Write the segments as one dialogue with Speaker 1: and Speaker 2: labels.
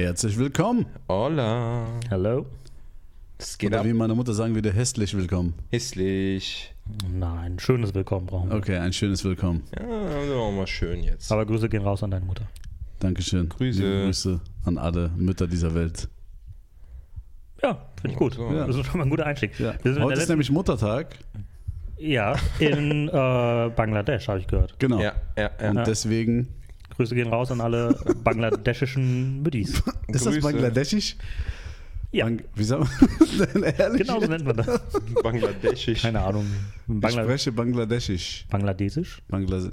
Speaker 1: Herzlich willkommen.
Speaker 2: Hola.
Speaker 3: Hello?
Speaker 2: Es geht
Speaker 1: Oder
Speaker 2: ab.
Speaker 1: wie meine Mutter sagen würde, hässlich willkommen.
Speaker 2: Hässlich.
Speaker 3: Nein, schönes Willkommen brauchen wir.
Speaker 1: Okay, ein schönes Willkommen.
Speaker 2: Ja, das ist auch mal schön jetzt.
Speaker 3: Aber Grüße gehen raus an deine Mutter.
Speaker 1: Dankeschön.
Speaker 2: Grüße.
Speaker 1: Liebe Grüße an alle Mütter dieser Welt.
Speaker 3: Ja, finde ich gut.
Speaker 2: So.
Speaker 1: Ja.
Speaker 3: Das ist schon mal ein guter Einstieg.
Speaker 1: Ja.
Speaker 3: Wir sind in
Speaker 1: Heute ist nämlich Muttertag.
Speaker 3: ja, in äh, Bangladesch, habe ich gehört.
Speaker 1: Genau.
Speaker 2: Ja, ja, ja.
Speaker 1: Und deswegen.
Speaker 3: Grüße gehen raus an alle bangladeschischen Müttis.
Speaker 1: Ist das. Bangladeschisch?
Speaker 3: Ja,
Speaker 1: Bang wie sagt man denn ehrlich?
Speaker 3: genau so nennt man das.
Speaker 2: Bangladeschisch.
Speaker 3: Keine Ahnung.
Speaker 1: Ich
Speaker 3: Bangla
Speaker 1: spreche Bangladeschisch.
Speaker 3: Bangladesisch?
Speaker 1: Bangla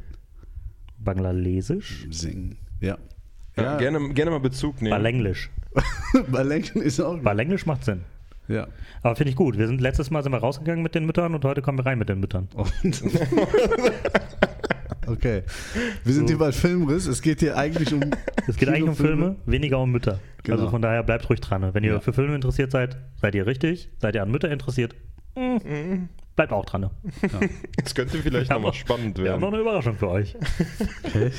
Speaker 3: Bangladesisch?
Speaker 1: singen. Ja.
Speaker 2: Ja, Gerne, gerne mal Bezug nehmen.
Speaker 3: Balenglisch.
Speaker 1: Balenken ist auch.
Speaker 3: Balenglisch macht Sinn.
Speaker 1: Ja.
Speaker 3: Aber finde ich gut. Wir sind letztes Mal sind wir rausgegangen mit den Müttern und heute kommen wir rein mit den Müttern.
Speaker 1: Und okay. Wir sind hier bei Filmriss. Es geht hier eigentlich um.
Speaker 3: Es geht eigentlich um Filme, weniger um Mütter.
Speaker 1: Genau.
Speaker 3: Also von daher bleibt ruhig dran. Wenn ihr
Speaker 1: Ja.
Speaker 3: für Filme interessiert seid, seid ihr richtig. Seid ihr an Mütter interessiert, mm, bleibt auch dran.
Speaker 2: Es könnte vielleicht
Speaker 3: Wir haben
Speaker 2: nochmal
Speaker 3: noch-
Speaker 2: spannend
Speaker 3: Wir haben noch
Speaker 2: werden.
Speaker 3: eine Überraschung für euch.
Speaker 1: Okay.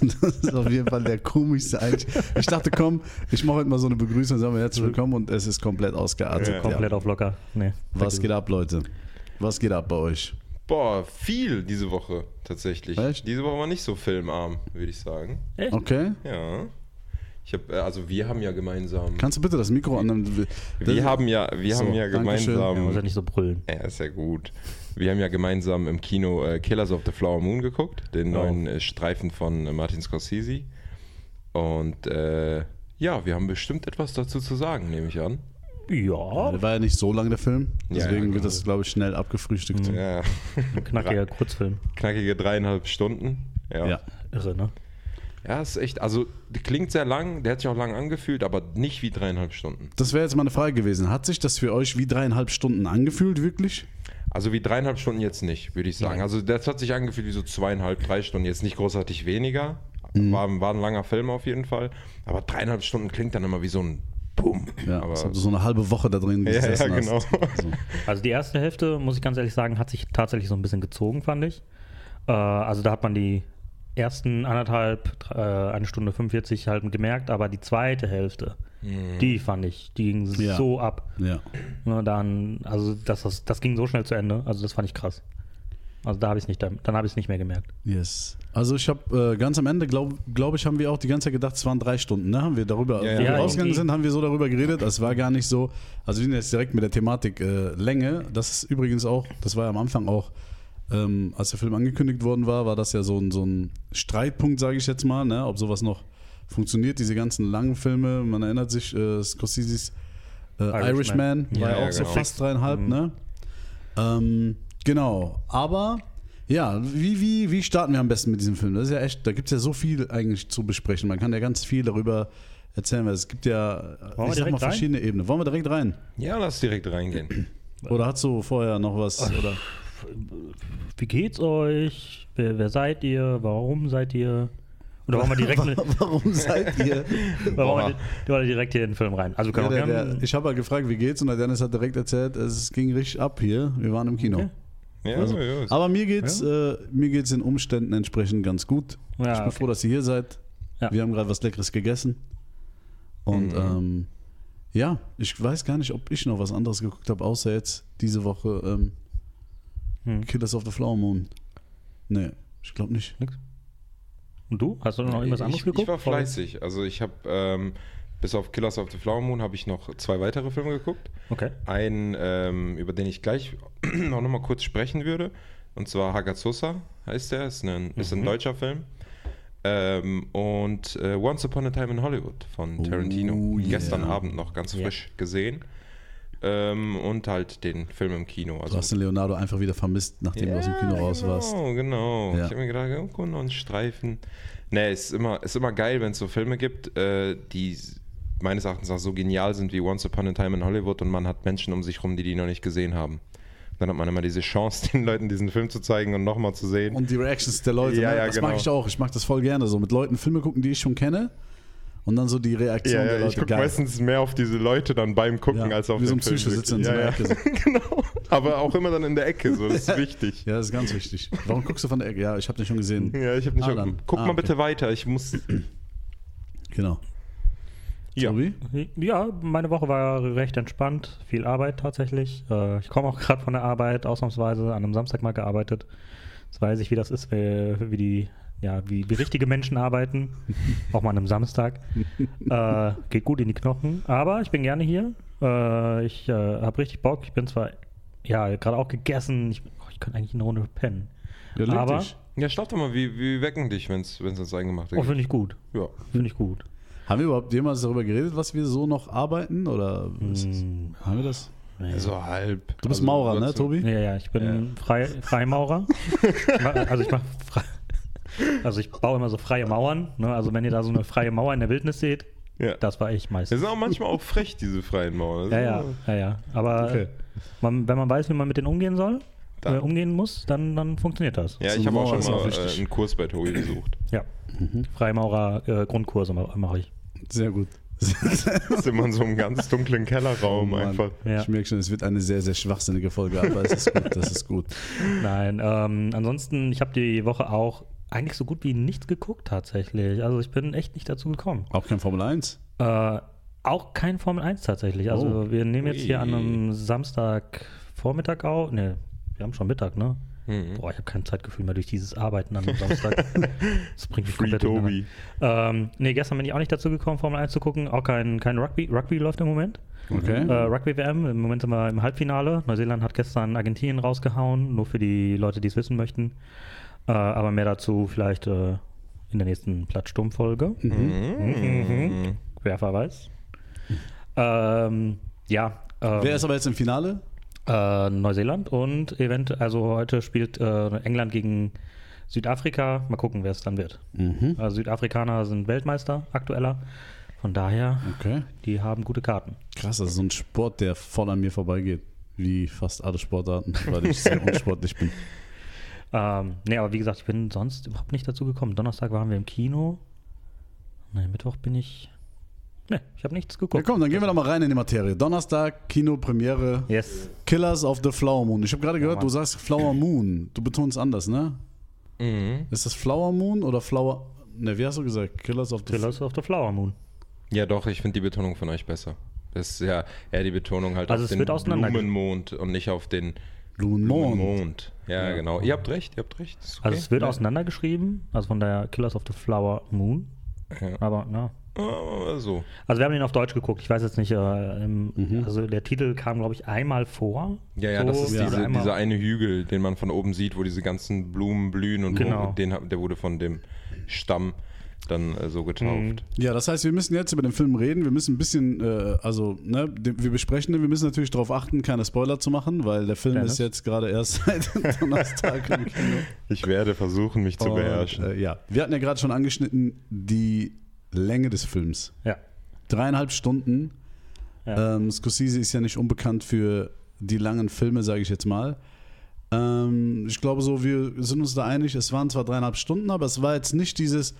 Speaker 1: Das ist auf jeden Fall der komischste Einstieg. Ich dachte, komm, ich mache heute mal so eine Begrüßung, sagen wir herzlich willkommen und es ist komplett ausgeartet.
Speaker 2: Ja.
Speaker 3: Komplett auf locker. Nee,
Speaker 1: Was geht ab, Leute? Was geht ab bei euch?
Speaker 2: Boah, viel diese Woche tatsächlich.
Speaker 1: Echt?
Speaker 2: Diese Woche war nicht so filmarm, würde ich sagen.
Speaker 3: Echt?
Speaker 1: Okay.
Speaker 2: Ja. Ich hab, äh, also wir haben ja gemeinsam.
Speaker 1: Kannst du bitte das Mikro annehmen?
Speaker 2: wir haben ja, wir
Speaker 1: So,
Speaker 2: haben ja
Speaker 1: Dankeschön.
Speaker 3: Ja, muss ja
Speaker 2: gemeinsam.
Speaker 3: nicht so brüllen.
Speaker 2: Ja, ist ja gut. Wir haben ja gemeinsam im Kino äh, Killers of the Flower Moon geguckt, den
Speaker 3: Oh.
Speaker 2: neuen äh, Streifen von äh, Martin Scorsese. Und äh, ja, wir haben bestimmt etwas dazu zu sagen, nehme ich an.
Speaker 3: Ja,
Speaker 1: Der war ja nicht so lang, der Film.
Speaker 2: Ja,
Speaker 1: Deswegen
Speaker 2: ja,
Speaker 1: wird das, glaube ich, schnell abgefrühstückt.
Speaker 2: Ja,
Speaker 3: ein knackiger Kurzfilm.
Speaker 2: knackige dreieinhalb Stunden. Ja.
Speaker 1: Ja.
Speaker 2: ja.
Speaker 3: Irre, ne?
Speaker 2: ist echt, also der klingt sehr lang, der hat sich auch lang angefühlt, aber nicht wie dreieinhalb Stunden.
Speaker 1: Das wäre jetzt mal eine Frage gewesen. Hat sich das für euch wie dreieinhalb Stunden angefühlt, wirklich?
Speaker 2: Also wie dreieinhalb Stunden jetzt nicht, würde ich sagen. Also das hat sich angefühlt wie so zweieinhalb, drei Stunden. Jetzt nicht großartig weniger.
Speaker 1: Mhm.
Speaker 2: War, war ein langer Film auf jeden Fall. Aber dreieinhalb Stunden klingt dann immer wie so ein Boom.
Speaker 1: Ja,
Speaker 2: aber,
Speaker 1: du so eine halbe Woche da drin
Speaker 2: Ja, ja,
Speaker 1: gesessen
Speaker 2: genau.
Speaker 1: hast. So.
Speaker 3: Also die erste Hälfte, muss ich ganz ehrlich sagen, hat sich tatsächlich so ein bisschen gezogen, fand ich. Äh, also da hat man die ersten anderthalb, äh, eine Stunde 45 halt gemerkt, aber die zweite Hälfte, die fand ich, die ging
Speaker 1: Ja.
Speaker 3: so ab.
Speaker 1: Ja.
Speaker 3: Ne, dann, also das, das, das ging so schnell zu Ende, also das fand ich krass. Also da habe ich nicht, dann habe ich es nicht mehr gemerkt.
Speaker 1: Yes. Also ich habe äh, ganz am Ende, glaube glaub ich, haben wir auch die ganze Zeit gedacht, es waren drei Stunden. Ne? Haben wir darüber,
Speaker 2: Ja,
Speaker 1: als wir
Speaker 2: ja,
Speaker 1: rausgegangen
Speaker 3: irgendwie.
Speaker 1: sind, haben wir so darüber geredet. Es war gar nicht so. Also wir sind jetzt direkt mit der Thematik äh, Länge. Das ist übrigens auch, das war ja am Anfang auch, ähm, als der Film angekündigt worden war, war das ja so ein, so ein Streitpunkt, sage ich jetzt mal, ne? ob sowas noch funktioniert. Diese ganzen langen Filme, man erinnert sich, äh, Scorsese's äh, Irishman,
Speaker 3: Irishman.
Speaker 1: war ja,
Speaker 2: Ja,
Speaker 1: auch so
Speaker 2: genau.
Speaker 1: fast dreieinhalb, ne? Ähm, genau, aber ja, wie, wie, wie starten wir am besten mit diesem Film? Das ist ja echt, da gibt es ja so viel eigentlich zu besprechen. Man kann ja ganz viel darüber erzählen, weil es gibt ja,
Speaker 3: wir
Speaker 1: ich sag mal,
Speaker 3: rein?
Speaker 1: verschiedene Ebenen. Wollen wir direkt rein?
Speaker 2: Ja, lass direkt reingehen.
Speaker 1: Oder hast du vorher noch was? Oder?
Speaker 3: Wie geht's euch? Wer, wer seid ihr? Warum seid ihr? Oder wollen wir direkt,
Speaker 1: Warum seid ihr?
Speaker 3: wollen wir, di- wollen wir direkt hier in den Film rein? Also wir
Speaker 1: Ja,
Speaker 3: können auch
Speaker 1: der, der, ich habe halt gefragt, wie geht's? Und der Dennis hat direkt erzählt, es ging richtig ab hier. Wir waren im Kino.
Speaker 3: Okay.
Speaker 2: Ja,
Speaker 1: Also,
Speaker 2: ja,
Speaker 1: aber mir geht's, äh, mir geht's den Umständen entsprechend ganz gut.
Speaker 3: Ja,
Speaker 1: ich bin
Speaker 3: okay.
Speaker 1: froh, dass ihr hier seid.
Speaker 3: Ja.
Speaker 1: Wir haben gerade was Leckeres gegessen. Und
Speaker 2: Mhm.
Speaker 1: ähm, ja, ich weiß gar nicht, ob ich noch was anderes geguckt habe, außer jetzt diese Woche ähm,
Speaker 3: Hm.
Speaker 1: Killers of the Flower Moon. Nee, ich glaube nicht.
Speaker 3: Und du? Hast du noch irgendwas anderes geguckt?
Speaker 2: ich war fleißig. Also ich habe ähm, bis auf Killers of the Flower Moon habe ich noch zwei weitere Filme geguckt.
Speaker 3: Okay.
Speaker 2: Einen, ähm, über den ich gleich noch noch mal kurz sprechen würde. Und zwar Hagazusa heißt der, ist ein, ist ein
Speaker 3: Mhm.
Speaker 2: deutscher Film. Ähm, und äh, Once Upon a Time in Hollywood von Tarantino.
Speaker 1: Oh, yeah.
Speaker 2: Gestern Abend noch ganz frisch gesehen. Ähm, und halt den Film im Kino.
Speaker 1: Du
Speaker 2: Also,
Speaker 1: hast den Leonardo einfach wieder vermisst, nachdem du aus dem Kino raus
Speaker 2: genau,
Speaker 1: warst.
Speaker 2: Genau,
Speaker 1: Ja.
Speaker 2: Ich habe mir gedacht, irgendwo noch ein Streifen. Nee, es ist immer, ist immer geil, wenn es so Filme gibt, äh, die meines Erachtens auch so genial sind wie Once Upon a Time in Hollywood und man hat Menschen um sich rum, die die noch nicht gesehen haben. Dann hat man immer diese Chance, den Leuten diesen Film zu zeigen und nochmal zu sehen.
Speaker 1: Und die Reactions der Leute,
Speaker 2: Ja,
Speaker 1: ne?
Speaker 2: ja,
Speaker 1: das
Speaker 2: genau.
Speaker 1: mag ich auch. Ich mag das voll gerne, so mit Leuten Filme gucken, die ich schon kenne. Und dann so die Reaktion
Speaker 2: ja,
Speaker 1: der
Speaker 2: ja,
Speaker 1: Leute.
Speaker 2: ich gucke meistens mehr auf diese Leute dann beim Gucken
Speaker 1: Ja,
Speaker 2: als auf
Speaker 1: wie so
Speaker 2: den
Speaker 1: ein
Speaker 2: Film.
Speaker 1: Psycho sitzt in so einer
Speaker 2: ja, ja. genau. Aber auch immer dann in der Ecke, so, das ist wichtig.
Speaker 1: Ja, das ist ganz wichtig. Warum guckst du von der Ecke? Ja, ich habe den schon gesehen.
Speaker 2: Ja, ich habe nicht.
Speaker 1: Ah, dann.
Speaker 2: Guck
Speaker 1: Ah,
Speaker 2: mal
Speaker 1: okay.
Speaker 2: bitte weiter. Ich muss.
Speaker 1: Genau.
Speaker 2: Ja.
Speaker 1: Tobi?
Speaker 3: Ja, meine Woche war recht entspannt. Viel Arbeit tatsächlich. Äh, ich komme auch gerade von der Arbeit, ausnahmsweise an einem Samstag mal gearbeitet. Jetzt weiß ich, wie das ist, wie, wie die, ja, wie, wie richtige Menschen arbeiten. auch mal an einem Samstag. Äh, geht gut in die Knochen. Aber ich bin gerne hier. Äh, ich äh, habe richtig Bock. Ich bin zwar, ja, gerade auch gegessen. Ich, oh, ich könnte eigentlich eine Runde pennen.
Speaker 1: Ja,
Speaker 3: Aber-
Speaker 1: dich.
Speaker 2: Ja, schlaf doch mal, wie, wie wecken dich, wenn es ins Eingemachte
Speaker 3: Oh,
Speaker 2: geht?
Speaker 3: finde ich gut.
Speaker 2: Ja.
Speaker 3: Finde ich gut.
Speaker 1: Haben wir überhaupt jemals darüber geredet, was wir so noch arbeiten? Oder
Speaker 3: Hm,
Speaker 1: haben wir das?
Speaker 3: nee.
Speaker 2: Also halb.
Speaker 1: Du bist
Speaker 2: also,
Speaker 1: Maurer, ne, Tobi?
Speaker 3: Ja, ja, ich bin Frei, Freimaurer. Ich mach- also ich mache also ich baue immer so freie Mauern. Ne? Also wenn ihr da so eine freie Mauer in der Wildnis seht,
Speaker 2: Ja.
Speaker 3: das war ich
Speaker 2: Das
Speaker 3: meistens.
Speaker 2: sind auch manchmal auch frech, diese freien Mauern.
Speaker 3: Ja, ja, ja, ja. Aber
Speaker 1: Okay.
Speaker 3: man, wenn man weiß, wie man mit denen umgehen soll,
Speaker 2: Dann-
Speaker 3: äh, umgehen muss, dann, dann funktioniert das.
Speaker 2: Ja, ich habe auch schon mal äh, einen Kurs bei Tobi besucht.
Speaker 3: Ja. Freimaurer äh, Grundkurse mache mach ich.
Speaker 1: Sehr gut.
Speaker 2: Das ist immer in so einem ganz dunklen Kellerraum
Speaker 1: Mann.
Speaker 2: einfach.
Speaker 3: Ja.
Speaker 1: Ich merke schon, es wird eine sehr, sehr schwachsinnige Folge, aber es ist gut, das ist gut.
Speaker 3: Nein, ähm, ansonsten, ich habe die Woche auch eigentlich so gut wie nichts geguckt tatsächlich. Also ich bin echt nicht dazu gekommen.
Speaker 1: Auch kein Formel 1?
Speaker 3: Äh, auch kein Formel 1 tatsächlich. Also
Speaker 1: Oh.
Speaker 3: wir nehmen jetzt hier an einem Samstagvormittag auf. Ne, wir haben schon Mittag, ne?
Speaker 2: Mhm.
Speaker 3: Boah, ich habe kein Zeitgefühl mehr durch dieses Arbeiten an einem Samstag. das bringt mich
Speaker 2: Free
Speaker 3: komplett
Speaker 2: Tobi.
Speaker 3: Ähm, nee, gestern bin ich auch nicht dazu gekommen, Formel 1 zu gucken. Auch kein, kein Rugby. Rugby läuft im Moment.
Speaker 1: Okay.
Speaker 3: Äh, Rugby-WM, im Moment sind wir im Halbfinale. Neuseeland hat gestern Argentinien rausgehauen, nur für die Leute, die es wissen möchten. Äh, aber mehr dazu vielleicht äh, in der nächsten Plattsturmfolge. Mhm. Wer weiß. Ähm, ja. ähm,
Speaker 1: Wer ist aber jetzt im Finale?
Speaker 3: Äh, Neuseeland und event, also heute spielt äh, England gegen Südafrika. Mal gucken, wer es dann wird.
Speaker 1: Mhm.
Speaker 3: Also Südafrikaner sind Weltmeister, aktueller. Von daher,
Speaker 1: Okay.
Speaker 3: die haben gute Karten.
Speaker 1: Krass, das ist so ein Sport, der voll an mir vorbeigeht. Wie fast alle Sportarten, weil ich sehr unsportlich bin.
Speaker 3: Ähm, nee, aber wie gesagt, ich bin sonst überhaupt nicht dazu gekommen. Donnerstag waren wir im Kino. Nee, Mittwoch bin ich. Nee, ich habe nichts
Speaker 1: Ja,
Speaker 3: geguckt.
Speaker 1: komm, dann gehen wir doch mal rein in die Materie. Donnerstag, Kino-Premiere,
Speaker 3: Yes.
Speaker 1: Killers of the Flower Moon. Ich habe gerade gehört,
Speaker 3: Mann.
Speaker 1: du sagst Flower Moon. Du betonst anders, ne?
Speaker 2: Mhm.
Speaker 1: Ist das Flower Moon oder Flower... Ne, wie hast du gesagt? Killers of the
Speaker 3: Killers of the Flower Moon.
Speaker 2: Ja, doch, ich finde die Betonung von euch besser. Das ist ja eher die Betonung halt
Speaker 3: Also
Speaker 2: auf
Speaker 3: es
Speaker 2: den
Speaker 3: wird auseinander-
Speaker 2: Blumenmond und nicht auf den
Speaker 1: Blue Moon.
Speaker 2: Blumenmond. Ja,
Speaker 1: Ja.
Speaker 2: genau. Ihr habt recht, ihr habt recht. Okay.
Speaker 3: Also es wird
Speaker 1: Ja.
Speaker 3: auseinandergeschrieben, also von der Killers of the Flower Moon.
Speaker 2: Ja.
Speaker 3: Aber ja.
Speaker 2: So.
Speaker 3: Also wir haben den auf Deutsch geguckt. Ich weiß jetzt nicht, äh, im,
Speaker 1: Mhm.
Speaker 3: also der Titel kam, glaube ich, einmal vor.
Speaker 2: Ja, ja,
Speaker 3: So,
Speaker 2: das ist
Speaker 3: oder
Speaker 2: diese, dieser eine Hügel, den man von oben sieht, wo diese ganzen Blumen blühen und
Speaker 3: Genau.
Speaker 2: wo, den, der wurde von dem Stamm dann äh, so getauft.
Speaker 3: Mhm.
Speaker 1: Ja, das heißt, wir müssen jetzt über den Film reden. Wir müssen ein bisschen, äh, also, ne, den- wir besprechen den. Wir müssen natürlich darauf achten, keine Spoiler zu machen, weil der Film
Speaker 3: Dennis?
Speaker 1: ist jetzt gerade erst seit Donnerstag im Kino.
Speaker 2: Ich werde versuchen, mich zu
Speaker 1: Und,
Speaker 2: beherrschen.
Speaker 1: Äh, ja, wir hatten ja gerade schon angeschnitten die Länge des Films.
Speaker 3: Ja.
Speaker 1: Dreieinhalb Stunden.
Speaker 3: Ja.
Speaker 1: Ähm, Scorsese ist ja nicht unbekannt für die langen Filme, sage ich jetzt mal. Ähm, ich glaube so, wir sind uns da einig, es waren zwar dreieinhalb Stunden, aber es war jetzt nicht dieses,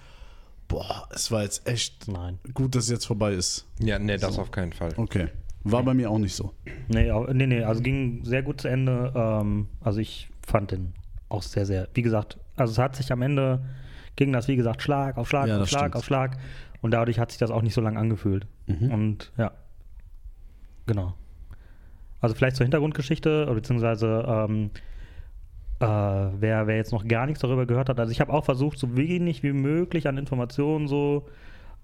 Speaker 1: boah, es war jetzt echt
Speaker 3: Nein.
Speaker 1: gut, dass es jetzt vorbei ist.
Speaker 2: Ja, nee, das
Speaker 1: so.
Speaker 2: auf keinen Fall.
Speaker 1: Okay. War bei mir auch nicht so.
Speaker 3: Nee, nee, nee, also ging sehr gut zu Ende. Ähm, also ich fand den auch sehr, sehr, wie gesagt, also es hat sich am Ende, ging das, wie gesagt, Schlag auf Schlag
Speaker 1: Ja,
Speaker 3: auf Schlag
Speaker 1: stimmt.
Speaker 3: auf Schlag. Und dadurch hat sich das auch nicht so lange angefühlt.
Speaker 1: Mhm.
Speaker 3: Und ja, genau. Also vielleicht zur Hintergrundgeschichte, beziehungsweise ähm, äh, wer, wer jetzt noch gar nichts darüber gehört hat. Also ich habe auch versucht, so wenig wie möglich an Informationen so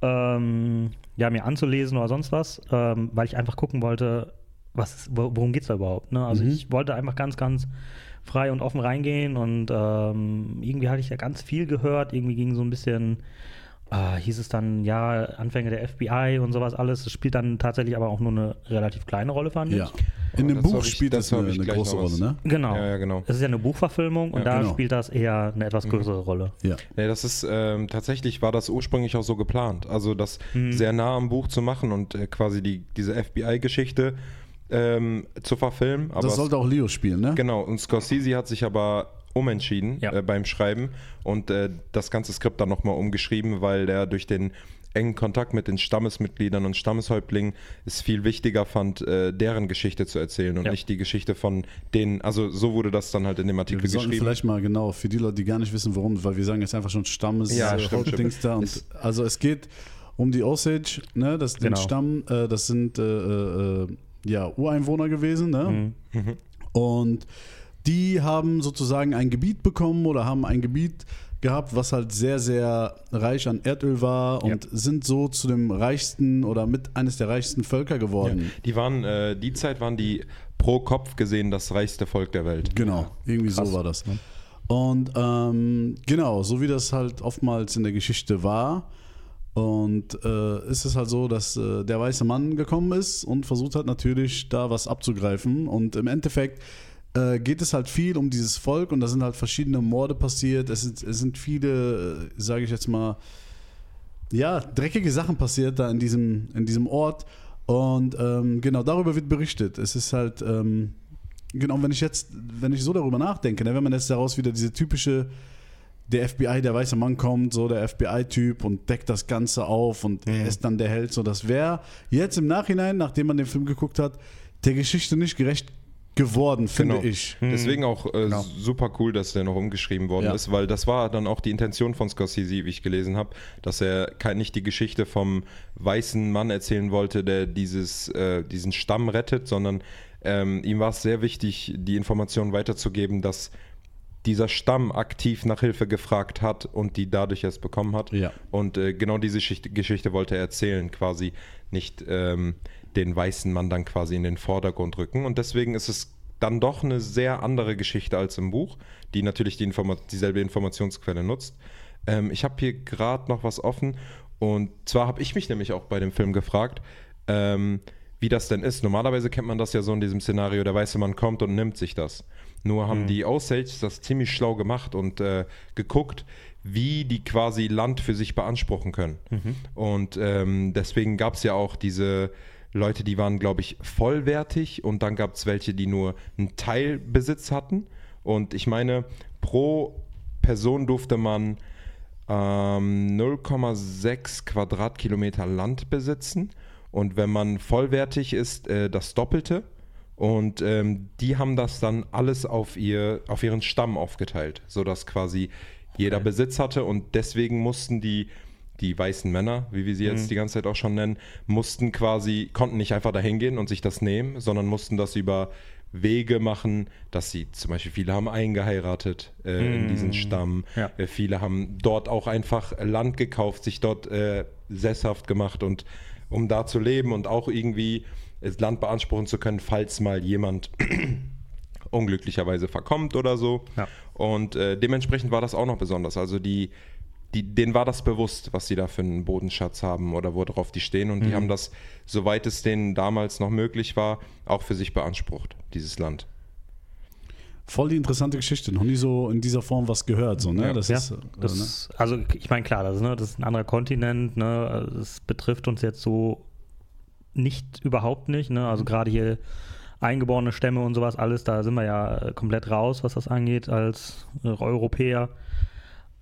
Speaker 3: ähm, ja, mir anzulesen oder sonst was, ähm, weil ich einfach gucken wollte, was, wo- worum geht es da überhaupt. Ne? Also
Speaker 1: Mhm.
Speaker 3: ich wollte einfach ganz, ganz frei und offen reingehen und ähm, irgendwie hatte ich ja ganz viel gehört. Irgendwie ging so ein bisschen, äh, hieß es dann, ja, Anfänge der FBI und sowas alles. Es spielt dann tatsächlich aber auch nur eine relativ kleine Rolle, fand
Speaker 1: Ja.
Speaker 3: ich.
Speaker 1: In dem
Speaker 2: das
Speaker 1: Buch
Speaker 2: ich-
Speaker 1: spielt
Speaker 2: das
Speaker 1: das eine, eine große Rolle, ne?
Speaker 3: Genau.
Speaker 2: Ja, ja, genau.
Speaker 3: Es ist ja eine Buchverfilmung und
Speaker 2: Ja,
Speaker 3: da
Speaker 1: genau.
Speaker 3: spielt das eher eine etwas größere Rolle.
Speaker 1: Ja.
Speaker 2: Nee, das ist ähm, tatsächlich war das ursprünglich auch so geplant. Also das
Speaker 3: Mhm.
Speaker 2: sehr nah am Buch zu machen und äh, quasi die, diese FBI-Geschichte ähm, zu verfilmen. Aber
Speaker 1: Das sollte auch Leo spielen, ne?
Speaker 2: Genau, und Scorsese hat sich aber umentschieden
Speaker 3: Ja.
Speaker 2: äh, beim Schreiben und äh, das ganze Skript dann nochmal umgeschrieben, weil er durch den engen Kontakt mit den Stammesmitgliedern und Stammeshäuptlingen es viel wichtiger fand, äh, deren Geschichte zu erzählen und
Speaker 3: Ja.
Speaker 2: nicht die Geschichte von denen. Also so wurde das dann halt in dem Artikel
Speaker 1: Wir sollten
Speaker 2: geschrieben.
Speaker 1: vielleicht mal genau für die Leute, die gar nicht wissen, warum, weil wir sagen jetzt einfach schon Stammes
Speaker 2: Ja,
Speaker 1: äh,
Speaker 2: stimmt, stimmt.
Speaker 1: da. Und also es geht um die Osage, ne, das den
Speaker 3: Genau.
Speaker 1: Stamm, äh, das sind äh, äh, äh, ja Ureinwohner gewesen, ne?
Speaker 3: Mhm.
Speaker 1: Und die haben sozusagen ein Gebiet bekommen oder haben ein Gebiet gehabt, was halt sehr, sehr reich an Erdöl war und sind so zu dem reichsten oder mit eines der reichsten Völker geworden.
Speaker 2: Die waren, äh, die Zeit waren die pro Kopf gesehen das reichste Volk der Welt.
Speaker 1: Genau, irgendwie so war das. Und ähm, genau, so wie das halt oftmals in der Geschichte war. Und äh, ist es halt so, dass äh, der weiße Mann gekommen ist und versucht hat natürlich da was abzugreifen. Und im Endeffekt äh, geht es halt viel um dieses Volk und da sind halt verschiedene Morde passiert. Es sind, es sind viele, äh, sage ich jetzt mal, ja, dreckige Sachen passiert da in diesem, in diesem Ort. Und ähm, genau darüber wird berichtet. Es ist halt, ähm, genau, wenn ich jetzt, wenn ich so darüber nachdenke, ne, wenn man jetzt daraus wieder diese typische, der FBI, der weiße Mann kommt, so der FBI-Typ und deckt das Ganze auf und er ist dann der Held, so das wäre jetzt im Nachhinein, nachdem man den Film geguckt hat, der Geschichte nicht gerecht geworden, finde
Speaker 2: Genau.
Speaker 1: ich.
Speaker 2: Deswegen auch äh,
Speaker 1: Genau.
Speaker 2: super cool, dass der noch umgeschrieben worden
Speaker 1: Ja.
Speaker 2: ist, weil das war dann auch die Intention von Scorsese, wie ich gelesen habe, dass er kein, nicht die Geschichte vom weißen Mann erzählen wollte, der dieses, äh, diesen Stamm rettet, sondern ähm, ihm war es sehr wichtig, die Information weiterzugeben, dass dieser Stamm aktiv nach Hilfe gefragt hat und die dadurch erst bekommen hat.
Speaker 1: Ja.
Speaker 2: Und äh, genau diese Geschichte, Geschichte wollte er erzählen, quasi nicht ähm, den weißen Mann dann quasi in den Vordergrund rücken. Und deswegen ist es dann doch eine sehr andere Geschichte als im Buch, die natürlich die Informa dieselbe Informationsquelle nutzt. Ähm, ich habe hier gerade noch was offen. Und zwar habe ich mich nämlich auch bei dem Film gefragt, ähm, wie das denn ist. Normalerweise kennt man das ja so in diesem Szenario, der weiße Mann kommt und nimmt sich das. Nur haben die Osages das ziemlich schlau gemacht und äh, geguckt, wie die quasi Land für sich beanspruchen können. Und ähm, deswegen gab es ja auch diese Leute, die waren, glaube ich, vollwertig und dann gab es welche, die nur einen Teilbesitz hatten. Und ich meine, pro Person durfte man ähm, 0,6 Quadratkilometer Land besitzen. Und wenn man vollwertig ist, äh, das Doppelte. Und ähm, die haben das dann alles auf, ihr, auf ihren Stamm aufgeteilt, sodass quasi jeder Besitz hatte. Und deswegen mussten die, die weißen Männer, wie wir sie jetzt die ganze Zeit auch schon nennen, mussten quasi, konnten nicht einfach dahin gehen und sich das nehmen, sondern mussten das über Wege machen, dass sie zum Beispiel viele haben eingeheiratet äh, in diesen Stamm.
Speaker 3: Ja.
Speaker 2: Äh, viele haben dort auch einfach Land gekauft, sich dort äh, sesshaft gemacht und um da zu leben und auch irgendwie Land beanspruchen zu können, falls mal jemand unglücklicherweise verkommt oder so.
Speaker 3: Ja.
Speaker 2: Und äh, dementsprechend war das auch noch besonders. Also die, die, denen war das bewusst, was sie da für einen Bodenschatz haben oder worauf die stehen. Und die haben das, soweit es denen damals noch möglich war, auch für sich beansprucht, dieses Land.
Speaker 1: Voll die interessante Geschichte. Noch nie so in dieser Form was gehört. So, ne?
Speaker 2: Ja.
Speaker 1: das
Speaker 3: Ja,
Speaker 1: ist, äh,
Speaker 3: das, also ich meine, klar, das, ist, ne, das ist ein anderer Kontinent, ne, es betrifft uns jetzt so nicht, überhaupt nicht, ne, also gerade hier eingeborene Stämme und sowas alles, da sind wir ja äh, komplett raus, was das angeht, als äh, Europäer.